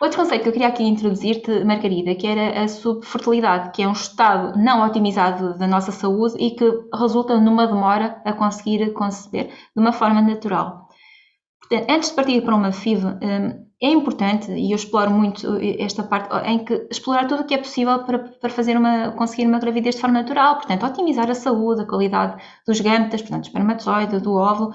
Outro conceito que eu queria aqui introduzir-te, Margarida, que era a subfertilidade, que é um estado não otimizado da nossa saúde e que resulta numa demora a conseguir conceber de uma forma natural. Antes de partir para uma FIV, um, é importante, e eu exploro muito esta parte, em que explorar tudo o que é possível para, para fazer uma, conseguir uma gravidez de forma natural, portanto, otimizar a saúde, a qualidade dos gametas, portanto, espermatozoide, do óvulo,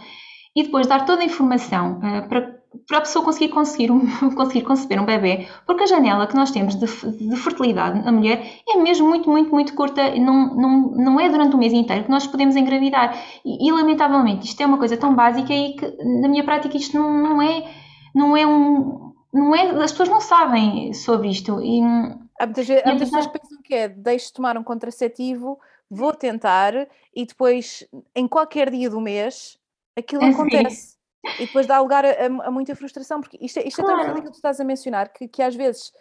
e depois dar toda a informação uh, para para a pessoa conseguir, conseguir, um, [LAUGHS] conseguir conceber um bebê, porque a janela que nós temos de, de fertilidade na mulher é mesmo muito, muito, muito curta, não, não, não é durante o mês inteiro que nós podemos engravidar. E, e lamentavelmente, isto é uma coisa tão básica e que na minha prática isto não, não é, não é um, não é, as pessoas não sabem sobre isto. E, há muitas, vezes, há muitas pessoas que pensam que é, deixe tomar um contraceptivo, vou tentar, e depois, em qualquer dia do mês, aquilo é acontece. Sim. E depois dá lugar a, a, muita frustração, porque isto é, isto claro. é tão aquilo que tu estás a mencionar, que, que às vezes,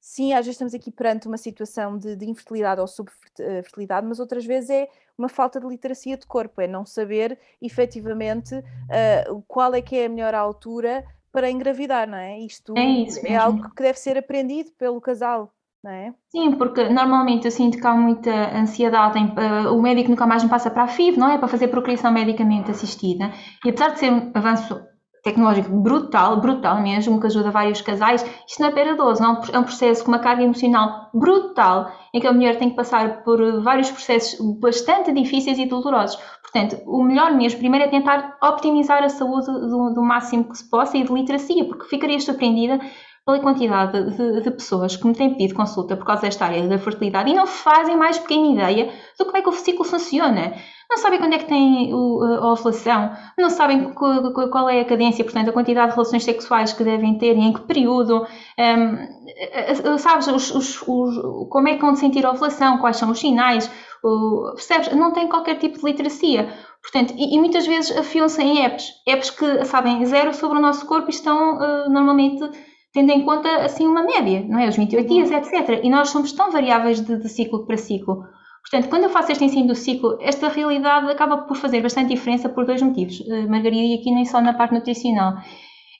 sim, às vezes estamos aqui perante uma situação de, de infertilidade ou subfertilidade, mas outras vezes é uma falta de literacia de corpo, é não saber efetivamente uh, qual é que é a melhor altura para engravidar, não é? Isto é, isso é algo que deve ser aprendido pelo casal. Não é? Sim, porque normalmente eu sinto que há muita ansiedade, em, uh, o médico nunca mais me passa para a FIV, não é? Para fazer procriação medicamente assistida, e apesar de ser um avanço tecnológico brutal, brutal mesmo, que ajuda vários casais, isto não é peradoso, não é um processo com uma carga emocional brutal, em que a mulher tem que passar por vários processos bastante difíceis e dolorosos. Portanto, o melhor mesmo, primeiro é tentar optimizar a saúde do, do máximo que se possa e de literacia, porque ficarias surpreendida pela quantidade de, de, pessoas que me têm pedido consulta por causa desta área da fertilidade e não fazem mais pequena ideia do como é que o ciclo funciona. Não sabem quando é que tem a ovulação, não sabem qual é a cadência, portanto, a quantidade de relações sexuais que devem ter e em que período, um, sabes, os, os, os, como é que vão sentir a ovulação, quais são os sinais, o, percebes? Não têm qualquer tipo de literacia. Portanto, e, e muitas vezes afiam-se em apps, apps que sabem zero sobre o nosso corpo e estão uh, normalmente tendo em conta assim uma média, não é? Os 28 dias, uhum. etc. E nós somos tão variáveis de, de ciclo para ciclo. Portanto, quando eu faço este ensino do ciclo, esta realidade acaba por fazer bastante diferença por dois motivos, uh, Margarida, e aqui nem só na parte nutricional.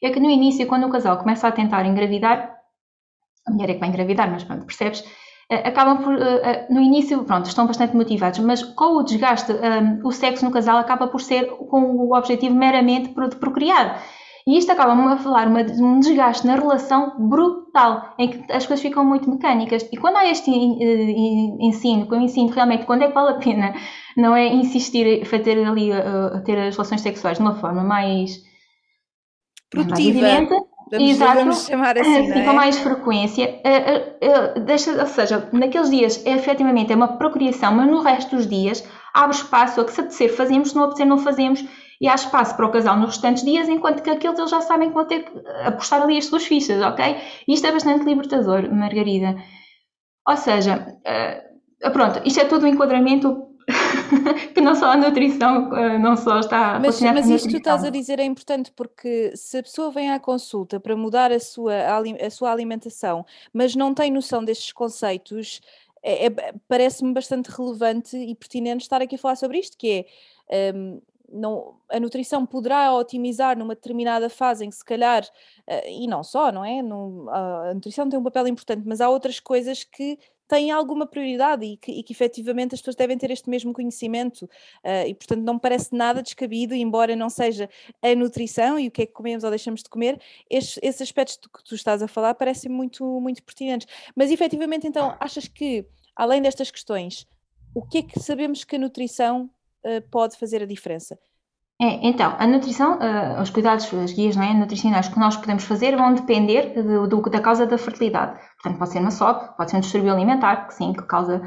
É que no início, quando o casal começa a tentar engravidar, a mulher é que vai engravidar, mas pronto, percebes? Uh, acabam por, uh, no início, pronto, estão bastante motivados, mas com o desgaste, o sexo no casal acaba por ser com o objetivo meramente de procriar. E isto acaba-me a falar uma, um desgaste na relação brutal, em que as coisas ficam muito mecânicas. E quando há este uh, ensino, que eu ensino realmente quando é que vale a pena, não é insistir a ter ali, a ter as relações sexuais de uma forma mais produtiva. Mais vamos, Exato, vamos chamar assim, é? com mais frequência. Deixa, ou seja, naqueles dias é efetivamente é uma procriação, mas no resto dos dias abre espaço a que se apetecer fazemos, se não apetecer não fazemos e há espaço para o casal nos restantes dias, enquanto que aqueles eles já sabem que vão ter que apostar ali as suas fichas, ok? E isto é bastante libertador, Margarida. Ou seja, uh, pronto, isto é todo um enquadramento [LAUGHS] que não só a nutrição uh, não só está mas, mas isto que tu estás a dizer é importante porque se a pessoa vem à consulta para mudar a sua, a sua alimentação, mas não tem noção destes conceitos, é, é, parece-me bastante relevante e pertinente estar aqui a falar sobre isto, que é um, não, a nutrição poderá otimizar numa determinada fase em que se calhar, uh, e não só, não é? A nutrição tem um papel importante, mas há outras coisas que têm alguma prioridade e que, e que efetivamente as pessoas devem ter este mesmo conhecimento uh, e portanto não me parece nada descabido, embora não seja a nutrição e o que é que comemos ou deixamos de comer, estes, esses aspectos que tu estás a falar parecem muito, muito pertinentes. Mas efetivamente então achas que, além destas questões, o que é que sabemos que a nutrição pode fazer a diferença? É, então, a nutrição, uh, os cuidados, as guias é, nutricionais que nós podemos fazer vão depender do, do, da causa da fertilidade. Portanto, pode ser uma SOP, pode ser um distúrbio alimentar, que sim, que causa,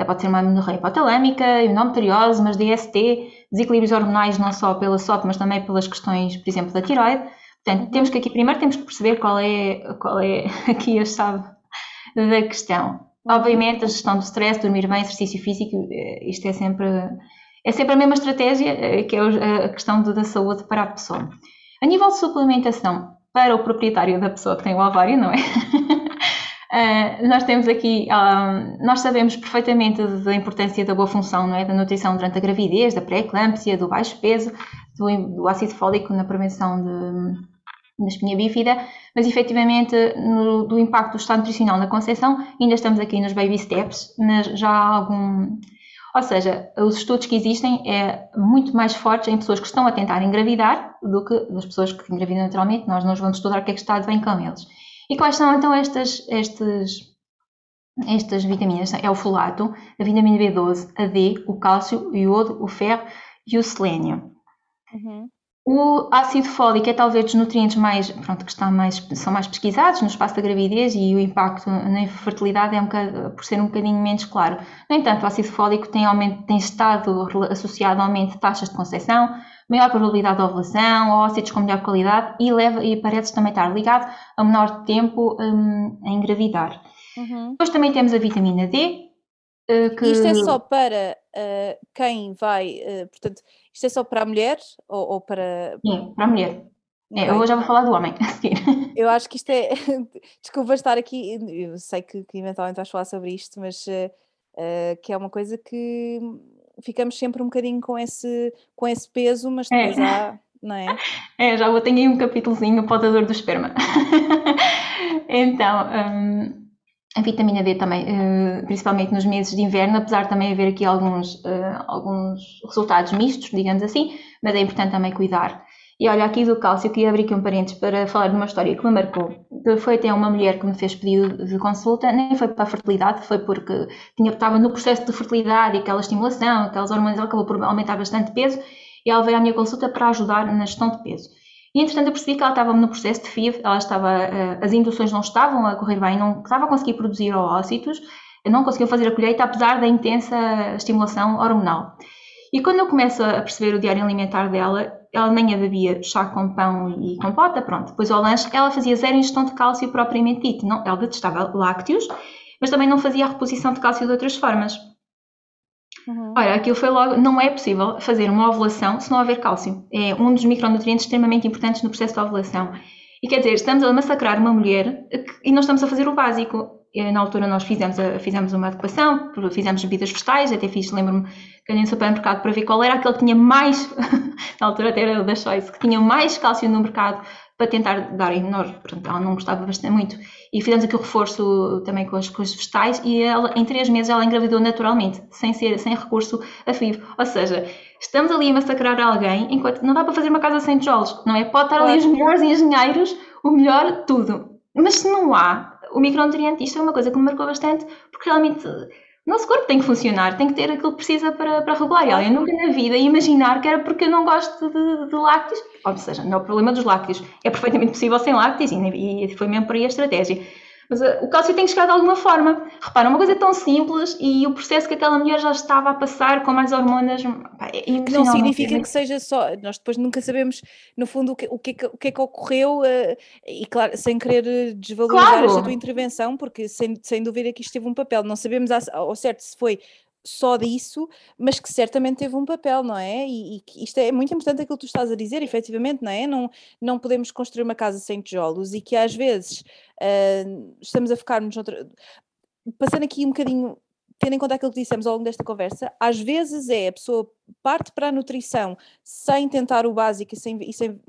uh, pode ser uma amenorreia hipotalâmica, endometriose, mas DST, desequilíbrios hormonais não só pela SOP, mas também pelas questões, por exemplo, da tiroide. Portanto, temos que aqui primeiro temos que perceber qual é, qual é [LAUGHS] aqui a chave da questão. Obviamente, a gestão do stress, dormir bem, exercício físico, eh, isto é sempre é sempre a mesma estratégia, eh, que é a questão da saúde para a pessoa. A nível de suplementação, para o proprietário da pessoa que tem o ovário, não é? Uh, [LAUGHS] nós temos aqui, nós sabemos perfeitamente da importância da boa função não é? da nutrição durante a gravidez, da pré-eclâmpsia, do baixo peso, do, do, ácido fólico na prevenção da espinha bífida, mas efetivamente no, do impacto do estado nutricional na concepção, ainda estamos aqui nos baby steps, mas já há algum, ou seja, os estudos que existem é muito mais fortes em pessoas que estão a tentar engravidar do que das pessoas que engravidam naturalmente. Nós não vamos estudar o que é que está de bem com eles. E quais são então estas, estas, estas vitaminas? É o folato, a vitamina B12, a D, o cálcio, o iodo, o ferro e o selênio. Uhum. O ácido fólico é talvez dos nutrientes mais, pronto, que está mais, são mais pesquisados no espaço da gravidez e o impacto na fertilidade é um bocado, por ser um bocadinho menos claro. No entanto, o ácido fólico tem, aumento, tem estado associado a aumento de taxas de concepção, maior probabilidade de ovulação, ócitos com melhor qualidade e, leva, e parece também estar ligado a menor tempo um, a engravidar. Uhum. Depois também temos a vitamina D. Uh, que... Isto é só para uh, quem vai, uh, portanto, isto é só para a mulher ou, ou para. Sim, para a mulher. É, eu já vou falar do homem. [LAUGHS] Eu acho que isto é. [LAUGHS] Desculpa estar aqui, eu sei que, que eventualmente vais falar sobre isto, mas uh, que é uma coisa que ficamos sempre um bocadinho com esse, com esse peso, mas depois é. há. Não é? [LAUGHS] é, já vou ter aí um capítulozinho para o do esperma. então, um, a vitamina D também, uh, principalmente nos meses de inverno, apesar de também haver aqui alguns, uh, alguns resultados mistos, digamos assim, mas é importante também cuidar. E olha, aqui do cálcio, queria abrir aqui um parênteses para falar de uma história que me marcou. Foi até uma mulher que me fez pedido de consulta, nem foi para a fertilidade, foi porque tinha, estava no processo de fertilidade e aquela estimulação, aquelas hormonas, ela acabou por aumentar bastante peso e ela veio à minha consulta para ajudar na gestão de peso. E entretanto eu percebi que ela estava no processo de FIV, ela estava, eh, as induções não estavam a correr bem, não estava a conseguir produzir oócitos, não conseguiu fazer a colheita apesar da intensa estimulação hormonal. E quando eu começo a perceber o diário alimentar dela, ela nem a bebia chá com pão e compota, pronto. Depois ao lanche ela fazia zero ingestão de cálcio propriamente dito. Não, ela detestava lácteos, mas também não fazia a reposição de cálcio de outras formas. Uhum. Olha, aquilo foi logo, não é possível fazer uma ovulação se não houver cálcio. É um dos micronutrientes extremamente importantes no processo de ovulação. E quer dizer, estamos a massacrar uma mulher e não estamos a fazer o básico. Na altura nós fizemos, fizemos uma adequação, fizemos bebidas vegetais, até fiz, lembro-me, que no supermercado para ver qual era aquele que tinha mais, [LAUGHS] na altura até era da Choice, que tinha mais cálcio no mercado para tentar dar em menor, portanto ela não gostava bastante muito. E fizemos aqui o reforço também com as, com os vegetais e ela, em três meses ela engravidou naturalmente, sem ser, sem recurso a FIV, ou seja, estamos ali a massacrar alguém enquanto não dá para fazer uma casa sem tijolos, não é? Pode estar ali os melhores engenheiros, o melhor tudo, mas se não há o micronutriente, isto é uma coisa que me marcou bastante porque realmente nosso corpo tem que funcionar, tem que ter aquilo que precisa para, para regular. E eu nunca na vida ia imaginar que era porque eu não gosto de, de lácteos. Ou seja, não é o problema dos lácteos. É perfeitamente possível sem lácteos e, e foi mesmo por aí a estratégia. Mas uh, o cálcio tem que chegar de alguma forma. Repara, uma coisa tão simples e o processo que aquela mulher já estava a passar com mais hormonas. Pá, é não significa que seja só. Nós depois nunca sabemos, no fundo, o que, o que, é que, o que, é que ocorreu, uh, e claro, sem querer desvalorizar claro. esta tua intervenção, porque sem, sem dúvida que isto teve um papel. Não sabemos ao certo se foi só disso, mas que certamente teve um papel, não é? E, e isto é muito importante aquilo que tu estás a dizer, efetivamente, não é? Não, não podemos construir uma casa sem tijolos e que às vezes uh, estamos a focar-nos noutra. Passando aqui um bocadinho, tendo em conta aquilo que dissemos ao longo desta conversa, às vezes é a pessoa parte para a nutrição sem tentar o básico sem, e sem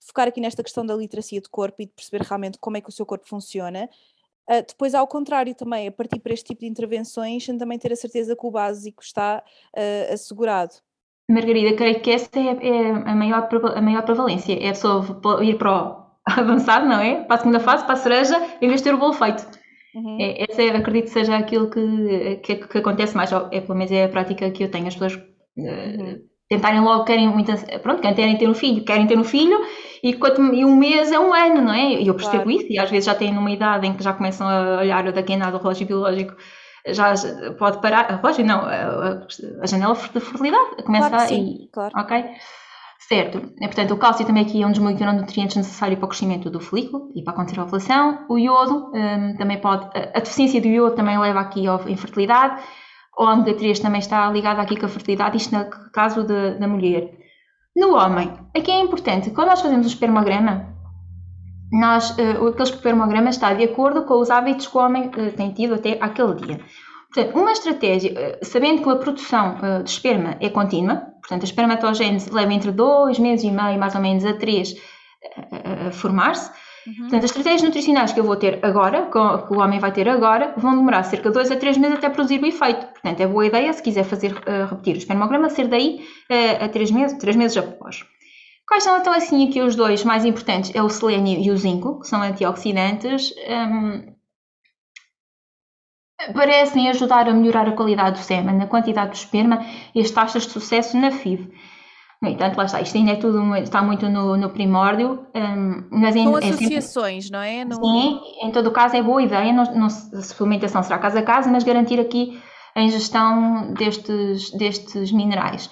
focar aqui nesta questão da literacia do corpo e de perceber realmente como é que o seu corpo funciona Uh, depois, ao contrário, também, a partir para este tipo de intervenções, também ter a certeza que o básico está uh, assegurado. Margarida, creio que essa é, é, a, maior, a maior prevalência. É a pessoa ir para o [LAUGHS] avançado, não é? Para a segunda fase, para a cereja, em vez de ter o bolo feito. Uhum. É, essa é, acredito que seja aquilo que, que, que, acontece mais, é, pelo menos é a prática que eu tenho. As pessoas uhum. Tentarem logo, querem muitas, pronto, querem ter um filho, querem ter um filho e, quanto, e um mês é um ano, não é? E eu percebo claro. isso, e às vezes já têm numa idade em que já começam a olhar daqui a nada o relógio biológico, já pode parar, a relógio não, a, a janela de fertilidade começa claro sim, e, claro. ok? Certo. Portanto, o cálcio também aqui é um dos micronutrientes necessários para o crescimento do folículo e para acontecer a ovulação. O iodo um, também pode. A deficiência do iodo também leva aqui à infertilidade. O ômega 3 também está ligado aqui com a fertilidade, isto no caso de, da mulher. No homem, aqui é importante, quando nós fazemos o espermograma, nós, uh, aquele espermograma está de acordo com os hábitos que o homem uh, tem tido até aquele dia. Portanto, uma estratégia, uh, sabendo que a produção uh, de esperma é contínua, portanto, a espermatogênese leva entre dois meses e meio, mais ou menos, a três a formar-se, Uhum. Portanto, as estratégias nutricionais que eu vou ter agora, que o homem vai ter agora, vão demorar cerca de 2 a 3 meses até produzir o efeito. Portanto, é boa ideia, se quiser fazer, uh, repetir o espermograma, ser daí uh, a 3 meses, 3 meses após. Quais são então assim aqui os dois mais importantes? É o selênio e o zinco, que são antioxidantes. Um, parecem ajudar a melhorar a qualidade do sêmen, a quantidade do esperma e as taxas de sucesso na FIV. No entanto, lá está, isto ainda é tudo, está muito no, no primórdio. Um, mas São é associações, sempre, não é? No... Sim, em todo o caso é boa ideia, não, não, a suplementação será casa a casa, mas garantir aqui a ingestão destes, destes minerais.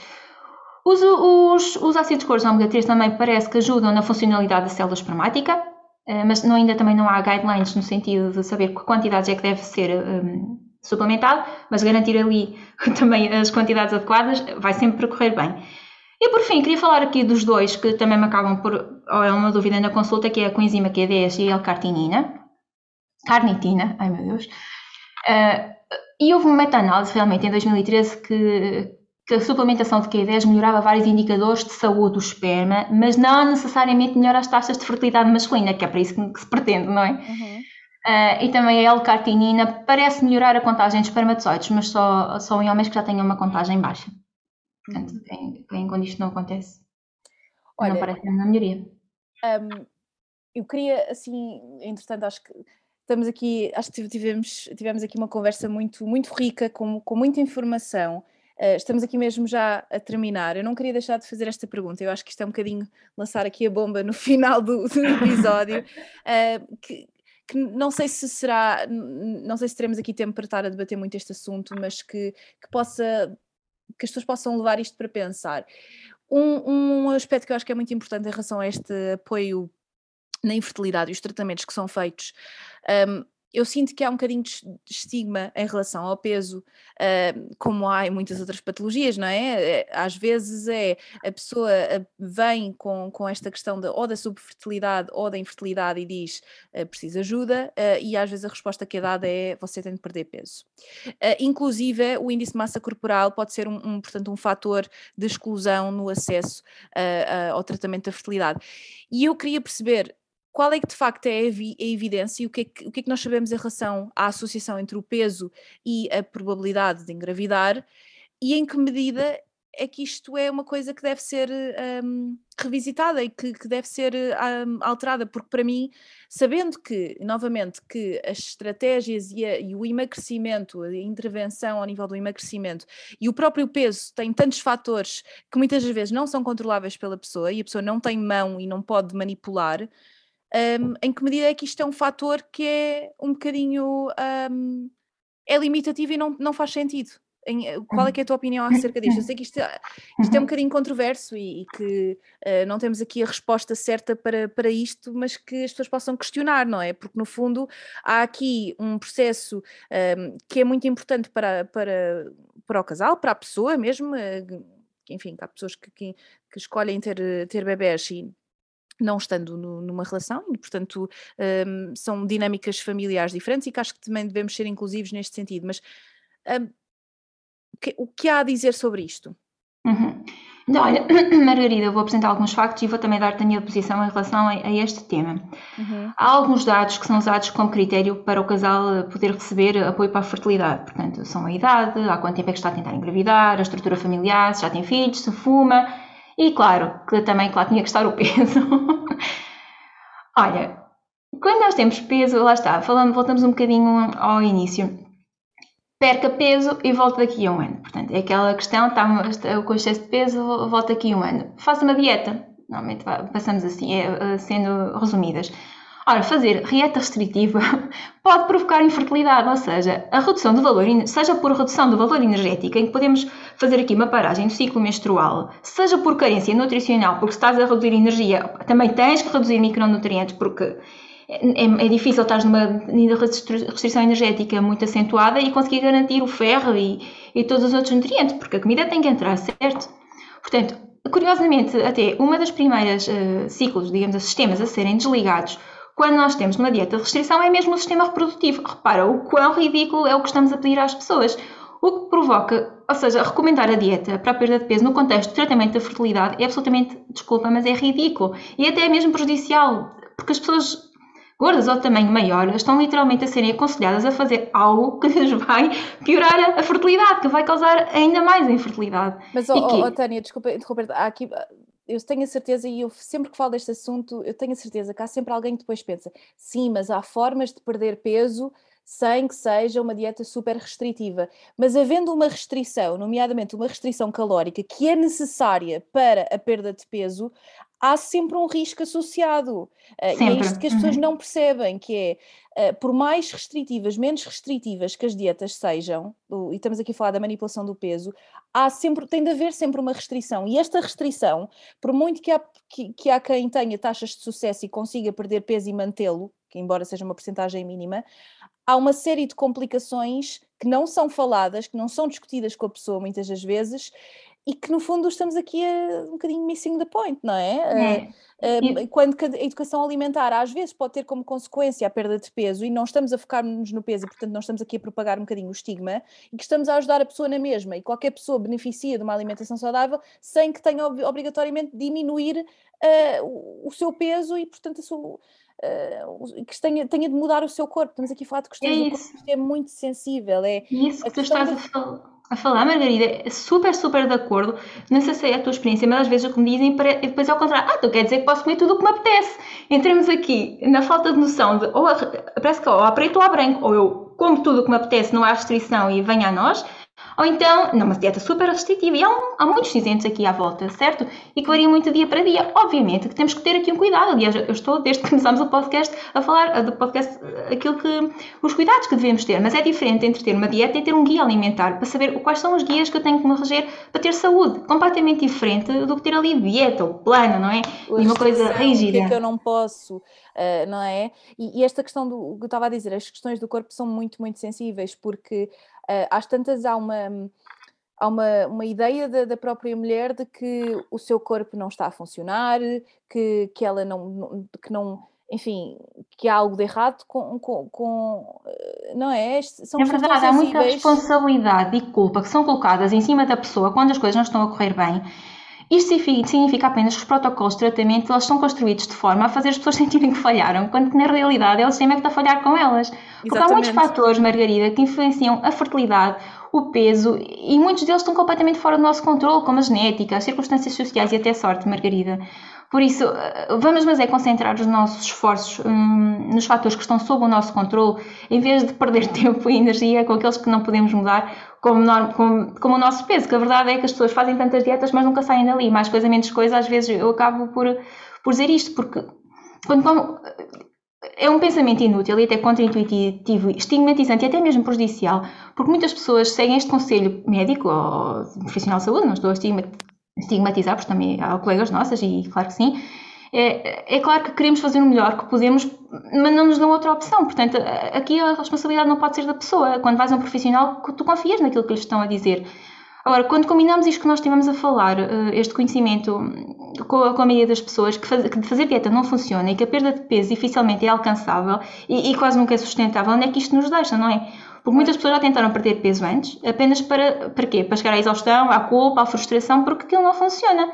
Os, os, os ácidos cores ômega 3 também parece que ajudam na funcionalidade da célula espermática, eh, mas não, ainda também não há guidelines no sentido de saber que quantidades é que deve ser um, suplementado, mas garantir ali [LAUGHS] também as quantidades adequadas vai sempre percorrer bem. E por fim, queria falar aqui dos dois que também me acabam por, ou é uma dúvida na consulta, que é a coenzima Q10 e a L-carnitina. Carnitina, ai meu Deus. Uh, e houve uma meta-análise realmente em 2013 que, que a suplementação de Q10 melhorava vários indicadores de saúde do esperma, mas não necessariamente melhora as taxas de fertilidade masculina, que é para isso que, que se pretende, não é? Uhum. Uh, e também a L-cartinina parece melhorar a contagem de espermatozoides, mas só, só em homens que já tenham uma contagem baixa. Portanto, uhum. quem, quem, quando isto não acontece, Olha, não parece na melhoria. Um, eu queria, assim, entretanto, acho que estamos aqui, acho que tivemos, tivemos aqui uma conversa muito, muito rica, com, com muita informação. Uh, estamos aqui mesmo já a terminar. Eu não queria deixar de fazer esta pergunta. Eu acho que isto é um bocadinho lançar aqui a bomba no [LAUGHS] final do, do episódio. Uh, [LAUGHS] que, que, não sei se será, não sei se teremos aqui tempo para estar a debater muito este assunto, mas que, que possa que as pessoas possam levar isto para pensar. Um, um aspecto que eu acho que é muito importante em relação a este apoio na infertilidade e os tratamentos que são feitos um, eu sinto que há um bocadinho de estigma em relação ao peso, uh, como há em muitas outras patologias, não é? Eh, às vezes é a pessoa ah, vem com, com esta questão de, ou da subfertilidade ou da infertilidade e diz uh, precisa ajuda, uh, e às vezes a resposta que é dada é você tem de perder peso. inclusive, o índice de massa corporal pode ser um, um portanto, um fator de exclusão no acesso ao tratamento da fertilidade. E eu queria perceber qual é que de facto é a, evidência e o que é que, o que é que nós sabemos em relação à associação entre o peso e a probabilidade de engravidar e em que medida é que isto é uma coisa que deve ser um, revisitada e que, que deve ser um, alterada, porque para mim, sabendo que, novamente, que as estratégias e, a, e, o emagrecimento, a intervenção ao nível do emagrecimento e o próprio peso têm tantos fatores que muitas vezes não são controláveis pela pessoa e a pessoa não tem mão e não pode manipular, um, em que medida é que isto é um fator que é um bocadinho um, é limitativo e não, não faz sentido? Em, eh, qual é, é a tua opinião acerca disto? Eu sei que isto, isto é um uhum. bocadinho controverso e, e que uh, não temos aqui a resposta certa para, para isto, mas que as pessoas possam questionar, não é? Porque no fundo há aqui um processo um, que é muito importante para, para, para o casal, para a pessoa mesmo, uh, enfim, há pessoas que, que, que escolhem ter, ter bebés e não estando no, numa relação, e portanto um, são dinâmicas familiares diferentes e que acho que também devemos ser inclusivos neste sentido. Mas um, que, o que há a dizer sobre isto? Uhum. Então, olha, [CLEARS THROAT] Margarida, eu vou apresentar alguns factos e vou também dar-te a minha posição em relação a, a este tema. Uhum. Há alguns dados que são usados como critério para o casal eh, poder receber apoio para a fertilidade. Portanto, são a idade, há quanto tempo é que está a tentar engravidar, a estrutura familiar, se já tem filhos, se fuma, e claro, que também claro, tinha que estar o peso. [LAUGHS] Olha, quando nós temos peso, lá está, falando, voltamos um bocadinho ao início. Perca peso e volta daqui a um ano. Portanto, é aquela questão, está com excesso de peso, volta daqui a um ano. Faça uma dieta. Normalmente passamos assim, é, sendo resumidas. Ora, fazer dieta restritiva [LAUGHS] pode provocar infertilidade, ou seja, a redução do valor, seja por redução do valor energético, em que podemos fazer aqui uma paragem do ciclo menstrual, seja por carência nutricional, porque se estás a reduzir energia, também tens que reduzir micronutrientes, porque é, é difícil estar numa restrição energética muito acentuada e conseguir garantir o ferro e, e todos os outros nutrientes, porque a comida tem que entrar, certo? Portanto, curiosamente, até uma das primeiras uh, ciclos, digamos, sistemas a serem desligados quando nós temos numa dieta de restrição é mesmo o sistema reprodutivo. Repara o quão ridículo é o que estamos a pedir às pessoas. O que provoca, ou seja, recomendar a dieta para a perda de peso no contexto de tratamento da fertilidade é absolutamente, desculpa, mas é ridículo. E até é mesmo prejudicial, porque as pessoas gordas ou de tamanho maior estão literalmente a serem aconselhadas a fazer algo que lhes vai piorar a fertilidade, que vai causar ainda mais a infertilidade. Mas, oh, oh, Tânia, desculpa interromper, há aqui eu tenho a certeza, e eu sempre que falo deste assunto, eu tenho a certeza que há sempre alguém que depois pensa, sim, mas há formas de perder peso sem que seja uma dieta super restritiva. Mas havendo uma restrição, nomeadamente uma restrição calórica, que é necessária para a perda de peso, há sempre um risco associado. Sempre. E é isto que as pessoas uhum. não percebem, que é, por mais restritivas, menos restritivas que as dietas sejam, e estamos aqui a falar da manipulação do peso, há sempre, tem de haver sempre uma restrição. E esta restrição, por muito que há, que, que há quem tenha taxas de sucesso e consiga perder peso e mantê-lo, que embora seja uma porcentagem mínima, há uma série de complicações que não são faladas, que não são discutidas com a pessoa muitas das vezes, e que no fundo estamos aqui a um bocadinho missing the point, não é? é. Uh, quando a educação alimentar às vezes pode ter como consequência a perda de peso e não estamos a focar-nos no peso e portanto não estamos aqui a propagar um bocadinho o estigma e que estamos a ajudar a pessoa na mesma e qualquer pessoa beneficia de uma alimentação saudável sem que tenha obrigatoriamente diminuir uh, o, o seu peso e portanto a sua Uh, que tenha, tenha de mudar o seu corpo. Estamos aqui a falar de questões é do corpo, é muito sensível. É isso que tu estás de... a falar a falar, Margarida, super, super de acordo. Não sei se é a tua experiência, mas às vezes o que me dizem e depois ao contrário. Ah, tu quer dizer que posso comer tudo o que me apetece. Entramos aqui na falta de noção de ou a, parece que ou há preto ou há branco, ou eu como tudo o que me apetece, não há restrição e venha a nós, ou então, numa dieta super restritiva, e há, um, há muitos cinzentos aqui à volta, certo? E que varia muito dia para dia. Obviamente que temos que ter aqui um cuidado. Aliás, eu estou, desde que começámos o podcast, a falar do podcast, aquilo que, os cuidados que devemos ter. Mas é diferente entre ter uma dieta e ter um guia alimentar, para saber quais são os guias que eu tenho que me reger para ter saúde. Completamente diferente do que ter ali dieta ou plano, não é? E uma coisa rígida. O que é que eu não posso, uh, não é? E, e esta questão do que eu estava a dizer, as questões do corpo são muito, muito sensíveis, porque uh, às tantas há uma, há uma, uma ideia da, da, própria mulher de que o seu corpo não está a funcionar, que, que ela não, que não, enfim, que há algo de errado com, com, com eh, não é? São é verdade, há muita responsabilidade e culpa que são colocadas em cima da pessoa quando as coisas não estão a correr bem. Isto significa apenas que os protocolos de tratamento eles são construídos de forma a fazer as pessoas [LAUGHS] sentirem que falharam, quando na realidade é o sistema que está a falhar com elas. Porque Exatamente. há muitos fatores, Margarida, que influenciam a fertilidade, o peso, e muitos deles estão completamente fora do nosso controle, como a genética, as circunstâncias sociais e até a sorte, Margarida. Por isso, eh, vamos, mas é concentrar os nossos esforços hum, nos fatores que estão sob o nosso controle, em vez de perder [LAUGHS] tempo e energia com aqueles que não podemos mudar, como, como, como, o nosso peso, que a verdade é que as pessoas fazem tantas dietas, mas nunca saem dali. Mais coisa, menos coisa, às vezes eu acabo por, por dizer isto, porque quando, é um pensamento inútil e até contra-intuitivo, estigmatizante e até mesmo prejudicial, porque muitas pessoas seguem este conselho médico ou profissional de saúde, não estou a estigmatizar, porque também há colegas nossas, e claro que sim. É, é claro que queremos fazer o melhor que podemos, mas não nos dão outra opção. Portanto, aqui a responsabilidade não pode ser da pessoa. Quando vais a um profissional, tu confias naquilo que lhes estão a dizer. Agora, quando combinamos isto que nós estivemos a falar, eh, este conhecimento com a, com a maioria das pessoas, que, faz, que fazer dieta não funciona e que a perda de peso dificilmente é alcançável e, e quase nunca é sustentável, onde é que isto nos deixa, não é? Porque muitas pessoas já tentaram perder peso antes, apenas para, para quê? Para chegar à exaustão, à culpa, à frustração, porque aquilo não funciona.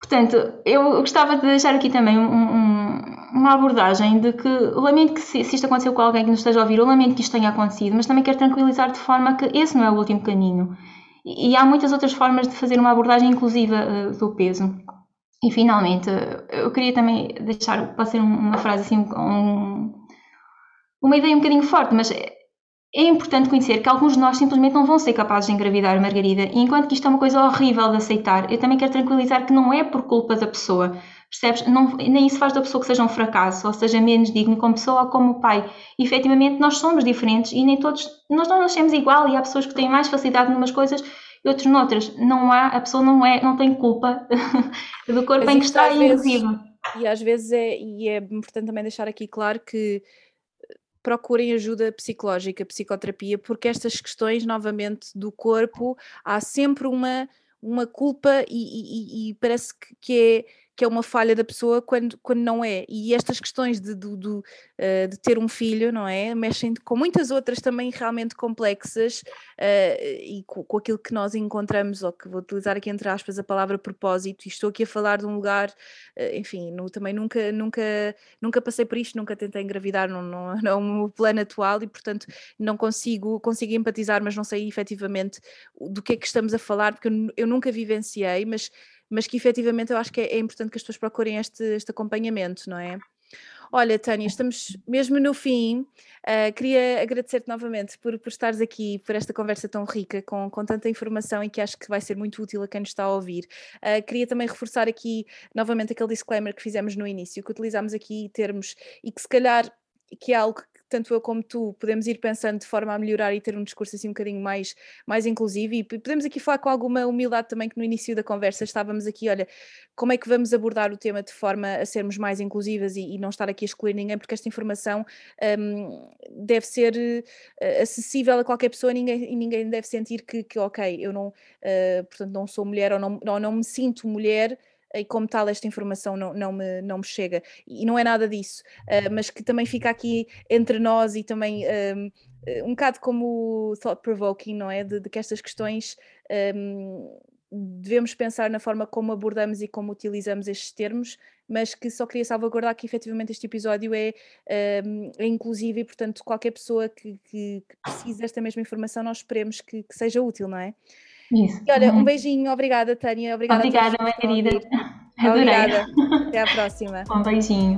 Portanto, eu gostava de deixar aqui também um, um, uma abordagem de que lamento que se, se, isto aconteceu com alguém que nos esteja a ouvir, eu lamento que isto tenha acontecido, mas também quero tranquilizar de forma que esse não é o último caminho. E, e há muitas outras formas de fazer uma abordagem inclusiva uh, do peso. E finalmente, eu queria também deixar, para ser uma frase assim, um, uma ideia um bocadinho forte, mas é importante conhecer que alguns de nós simplesmente não vão ser capazes de engravidar, Margarida, e enquanto que isto é uma coisa horrível de aceitar, eu também quero tranquilizar que não é por culpa da pessoa, percebes? Não, nem isso faz da pessoa que seja um fracasso, ou seja menos digno como pessoa ou como pai. E, efetivamente, nós somos diferentes e nem todos, nós não nascemos igual e há pessoas que têm mais facilidade em umas coisas e outras noutras. Não há, a pessoa não é, não tem culpa [LAUGHS] do corpo Mas em que está vezes, E às vezes é, e é importante também deixar aqui claro que procurem ajuda psicológica, psicoterapia, porque estas questões, novamente, do corpo, há sempre uma, uma culpa e, e, e parece que, que é que é uma falha da pessoa quando, quando não é. E estas questões de, de, de, uh, de ter um filho, não é? Mexem com muitas outras também realmente complexas uh, e com, com, aquilo que nós encontramos, ou que vou utilizar aqui entre aspas a palavra propósito, e estou aqui a falar de um lugar, uh, enfim, no, também nunca, nunca, nunca passei por isto, nunca tentei engravidar no, no, no plano atual e, portanto, não consigo, consigo empatizar, mas não sei efetivamente do que é que estamos a falar, porque eu, eu nunca vivenciei, mas mas que efetivamente eu acho que é, é importante que as pessoas procurem este, este acompanhamento, não é? Olha, Tânia, estamos mesmo no fim. Uh, queria agradecer-te novamente por, por estares aqui, por esta conversa tão rica, com, com tanta informação e que acho que vai ser muito útil a quem nos está a ouvir. Uh, queria também reforçar aqui novamente aquele disclaimer que fizemos no início, que utilizámos aqui termos e que se calhar que é algo tanto eu como tu podemos ir pensando de forma a melhorar e ter um discurso assim um bocadinho mais, mais inclusivo e podemos aqui falar com alguma humildade também que no início da conversa estávamos aqui, olha, como é que vamos abordar o tema de forma a sermos mais inclusivas e, e não estar aqui a excluir ninguém, porque esta informação um, deve ser uh, acessível a qualquer pessoa ninguém, e ninguém deve sentir que, que ok, eu não, uh, portanto não sou mulher ou não, ou não me sinto mulher e como tal esta informação não, não, me, não me chega. E não é nada disso, uh, mas que também fica aqui entre nós e também um, eh, um bocado como thought-provoking, não é? De, de, que estas questões um, devemos pensar na forma como abordamos e como utilizamos estes termos, mas que só queria salvaguardar que efetivamente este episódio é, um, é inclusivo e, portanto, qualquer pessoa que, que, que precise desta mesma informação, nós esperemos que, que seja útil, não é? Isso. E olha, um uhum. beijinho, obrigada, Tânia. Obrigada, obrigada minha querida. [LAUGHS] Obrigada. Até à próxima. Um beijinho.